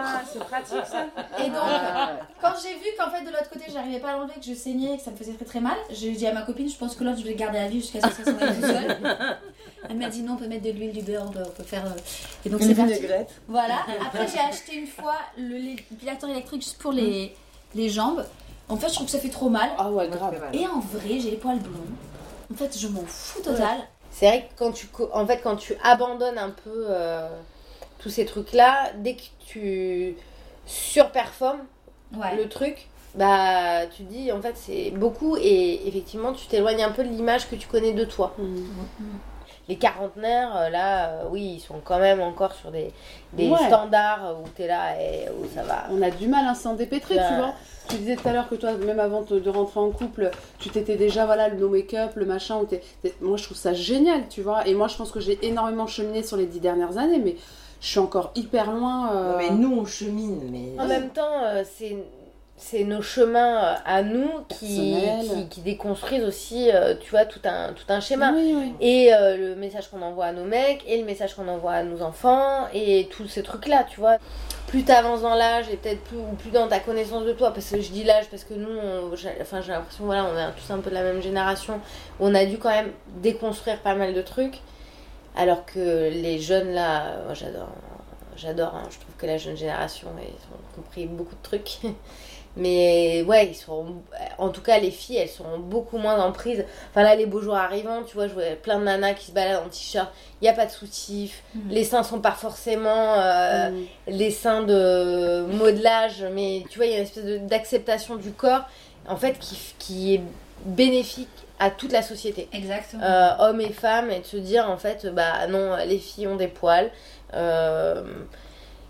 S7: Ah, C'est pratique ça.
S6: Et donc, quand j'ai vu qu'en fait, de l'autre côté, j'arrivais pas à l'enlever, que je saignais, que ça me faisait très très mal, j'ai dit à ma copine, je pense que l'autre, je vais le garder à vie jusqu'à ce que ça aille tout seul. Elle m'a dit non, on peut mettre de l'huile, du beurre, on peut, on peut faire. euh, Et donc, c'est parti. Voilà. Après, j'ai acheté une fois le l'épilateur électrique juste pour les, les jambes. En fait, je trouve que ça fait trop mal.
S3: Ah ouais, grave.
S6: Et en vrai, j'ai les poils blonds. En fait, je m'en fous total.
S5: C'est vrai que quand tu, en fait, quand tu abandonnes un peu euh, tous ces trucs-là, dès que tu surperformes
S6: Ouais.
S5: le truc, bah tu te dis en fait c'est beaucoup et effectivement tu t'éloignes un peu de l'image que tu connais de toi.
S3: Mm.
S5: Les quarantenaires, euh, là, euh, oui, ils sont quand même encore sur des, des
S3: Ouais.
S5: standards où t'es là et où ça va.
S3: On a du mal à s'en dépêtrer, tu vois. Tu disais tout à l'heure que toi, même avant de de rentrer en couple, tu t'étais déjà, voilà, le no make-up, le machin. où Moi, je trouve ça génial, tu vois. Et moi, je pense que j'ai énormément cheminé sur les dix dernières années, mais je suis encore hyper loin. euh,
S8: mais nous, on chemine, mais.
S5: En même temps, euh, c'est c'est nos chemins euh, à nous qui,
S3: Personnels.
S5: qui, qui déconstruisent aussi, tu vois, tout un, tout un schéma.
S3: Oui, oui.
S5: Et euh, le message qu'on envoie à nos mecs, et le message qu'on envoie à nos enfants, et tous ces trucs-là, tu vois. Plus t'avances dans l'âge, et peut-être plus, ou plus dans ta connaissance de toi, parce que je dis l'âge, parce que nous, enfin, j'ai l'impression, voilà, on est tous un peu de la même génération, on a dû quand même déconstruire pas mal de trucs, alors que les jeunes, là, moi j'adore, j'adore, hein, je trouve que la jeune génération, ils ont compris beaucoup de trucs. Mais ouais, ils sont. En tout cas, les filles, elles sont beaucoup moins en prise. Enfin, là, les beaux jours arrivants, tu vois, je vois plein de nanas qui se baladent en t-shirt. Il n'y a pas de soutif.
S6: Mhm.
S5: Les seins sont pas forcément euh,
S3: Mm.
S5: les seins de modelage, mais tu vois, il y a une espèce d'acceptation du corps, en fait, qui, qui est bénéfique à toute la société.
S6: Exactement.
S5: Euh, hommes et femmes, et de se dire, en fait, bah non, les filles ont des poils. Euh,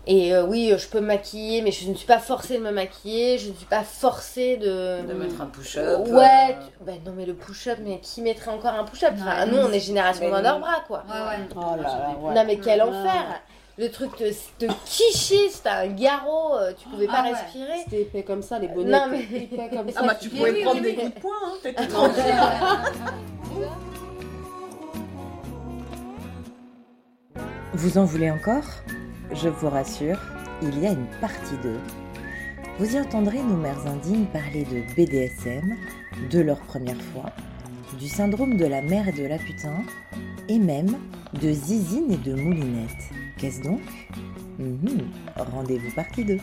S5: et euh, oui, je peux me maquiller, mais je ne suis pas forcée de me maquiller, je ne suis pas forcée de.
S8: De mettre un push-up.
S5: Ouais,
S8: euh,
S5: tu- bah non, mais le push-up, mais qui mettrait encore un push-up? Enfin,
S6: Ouais,
S5: nous, on est génération dans
S8: non.
S5: leurs bras, quoi.
S6: Ouais, ouais.
S3: Oh là là, ouais.
S5: Non, mais quel enfer Le truc te, te quicher, c'était un garrot, euh, tu pouvais pas
S6: Ah ouais.
S5: respirer.
S3: C'était épais comme ça, les bonnets.
S5: Non, mais-
S3: épais comme ça.
S8: Ah bah tu
S3: tu
S8: pouvais
S6: oui,
S8: prendre
S6: oui,
S8: des
S6: oui.
S8: coups de poing, hein, t'étais tranquille.
S1: Vous en voulez encore? Je vous rassure, il y a une partie 2. Vous y entendrez nos mères indignes parler de BDSM, de leur première fois, du syndrome de la mère et de la putain, et même de zizine et de moulinette. Qu'est-ce donc? Mhm, Rendez-vous partie 2.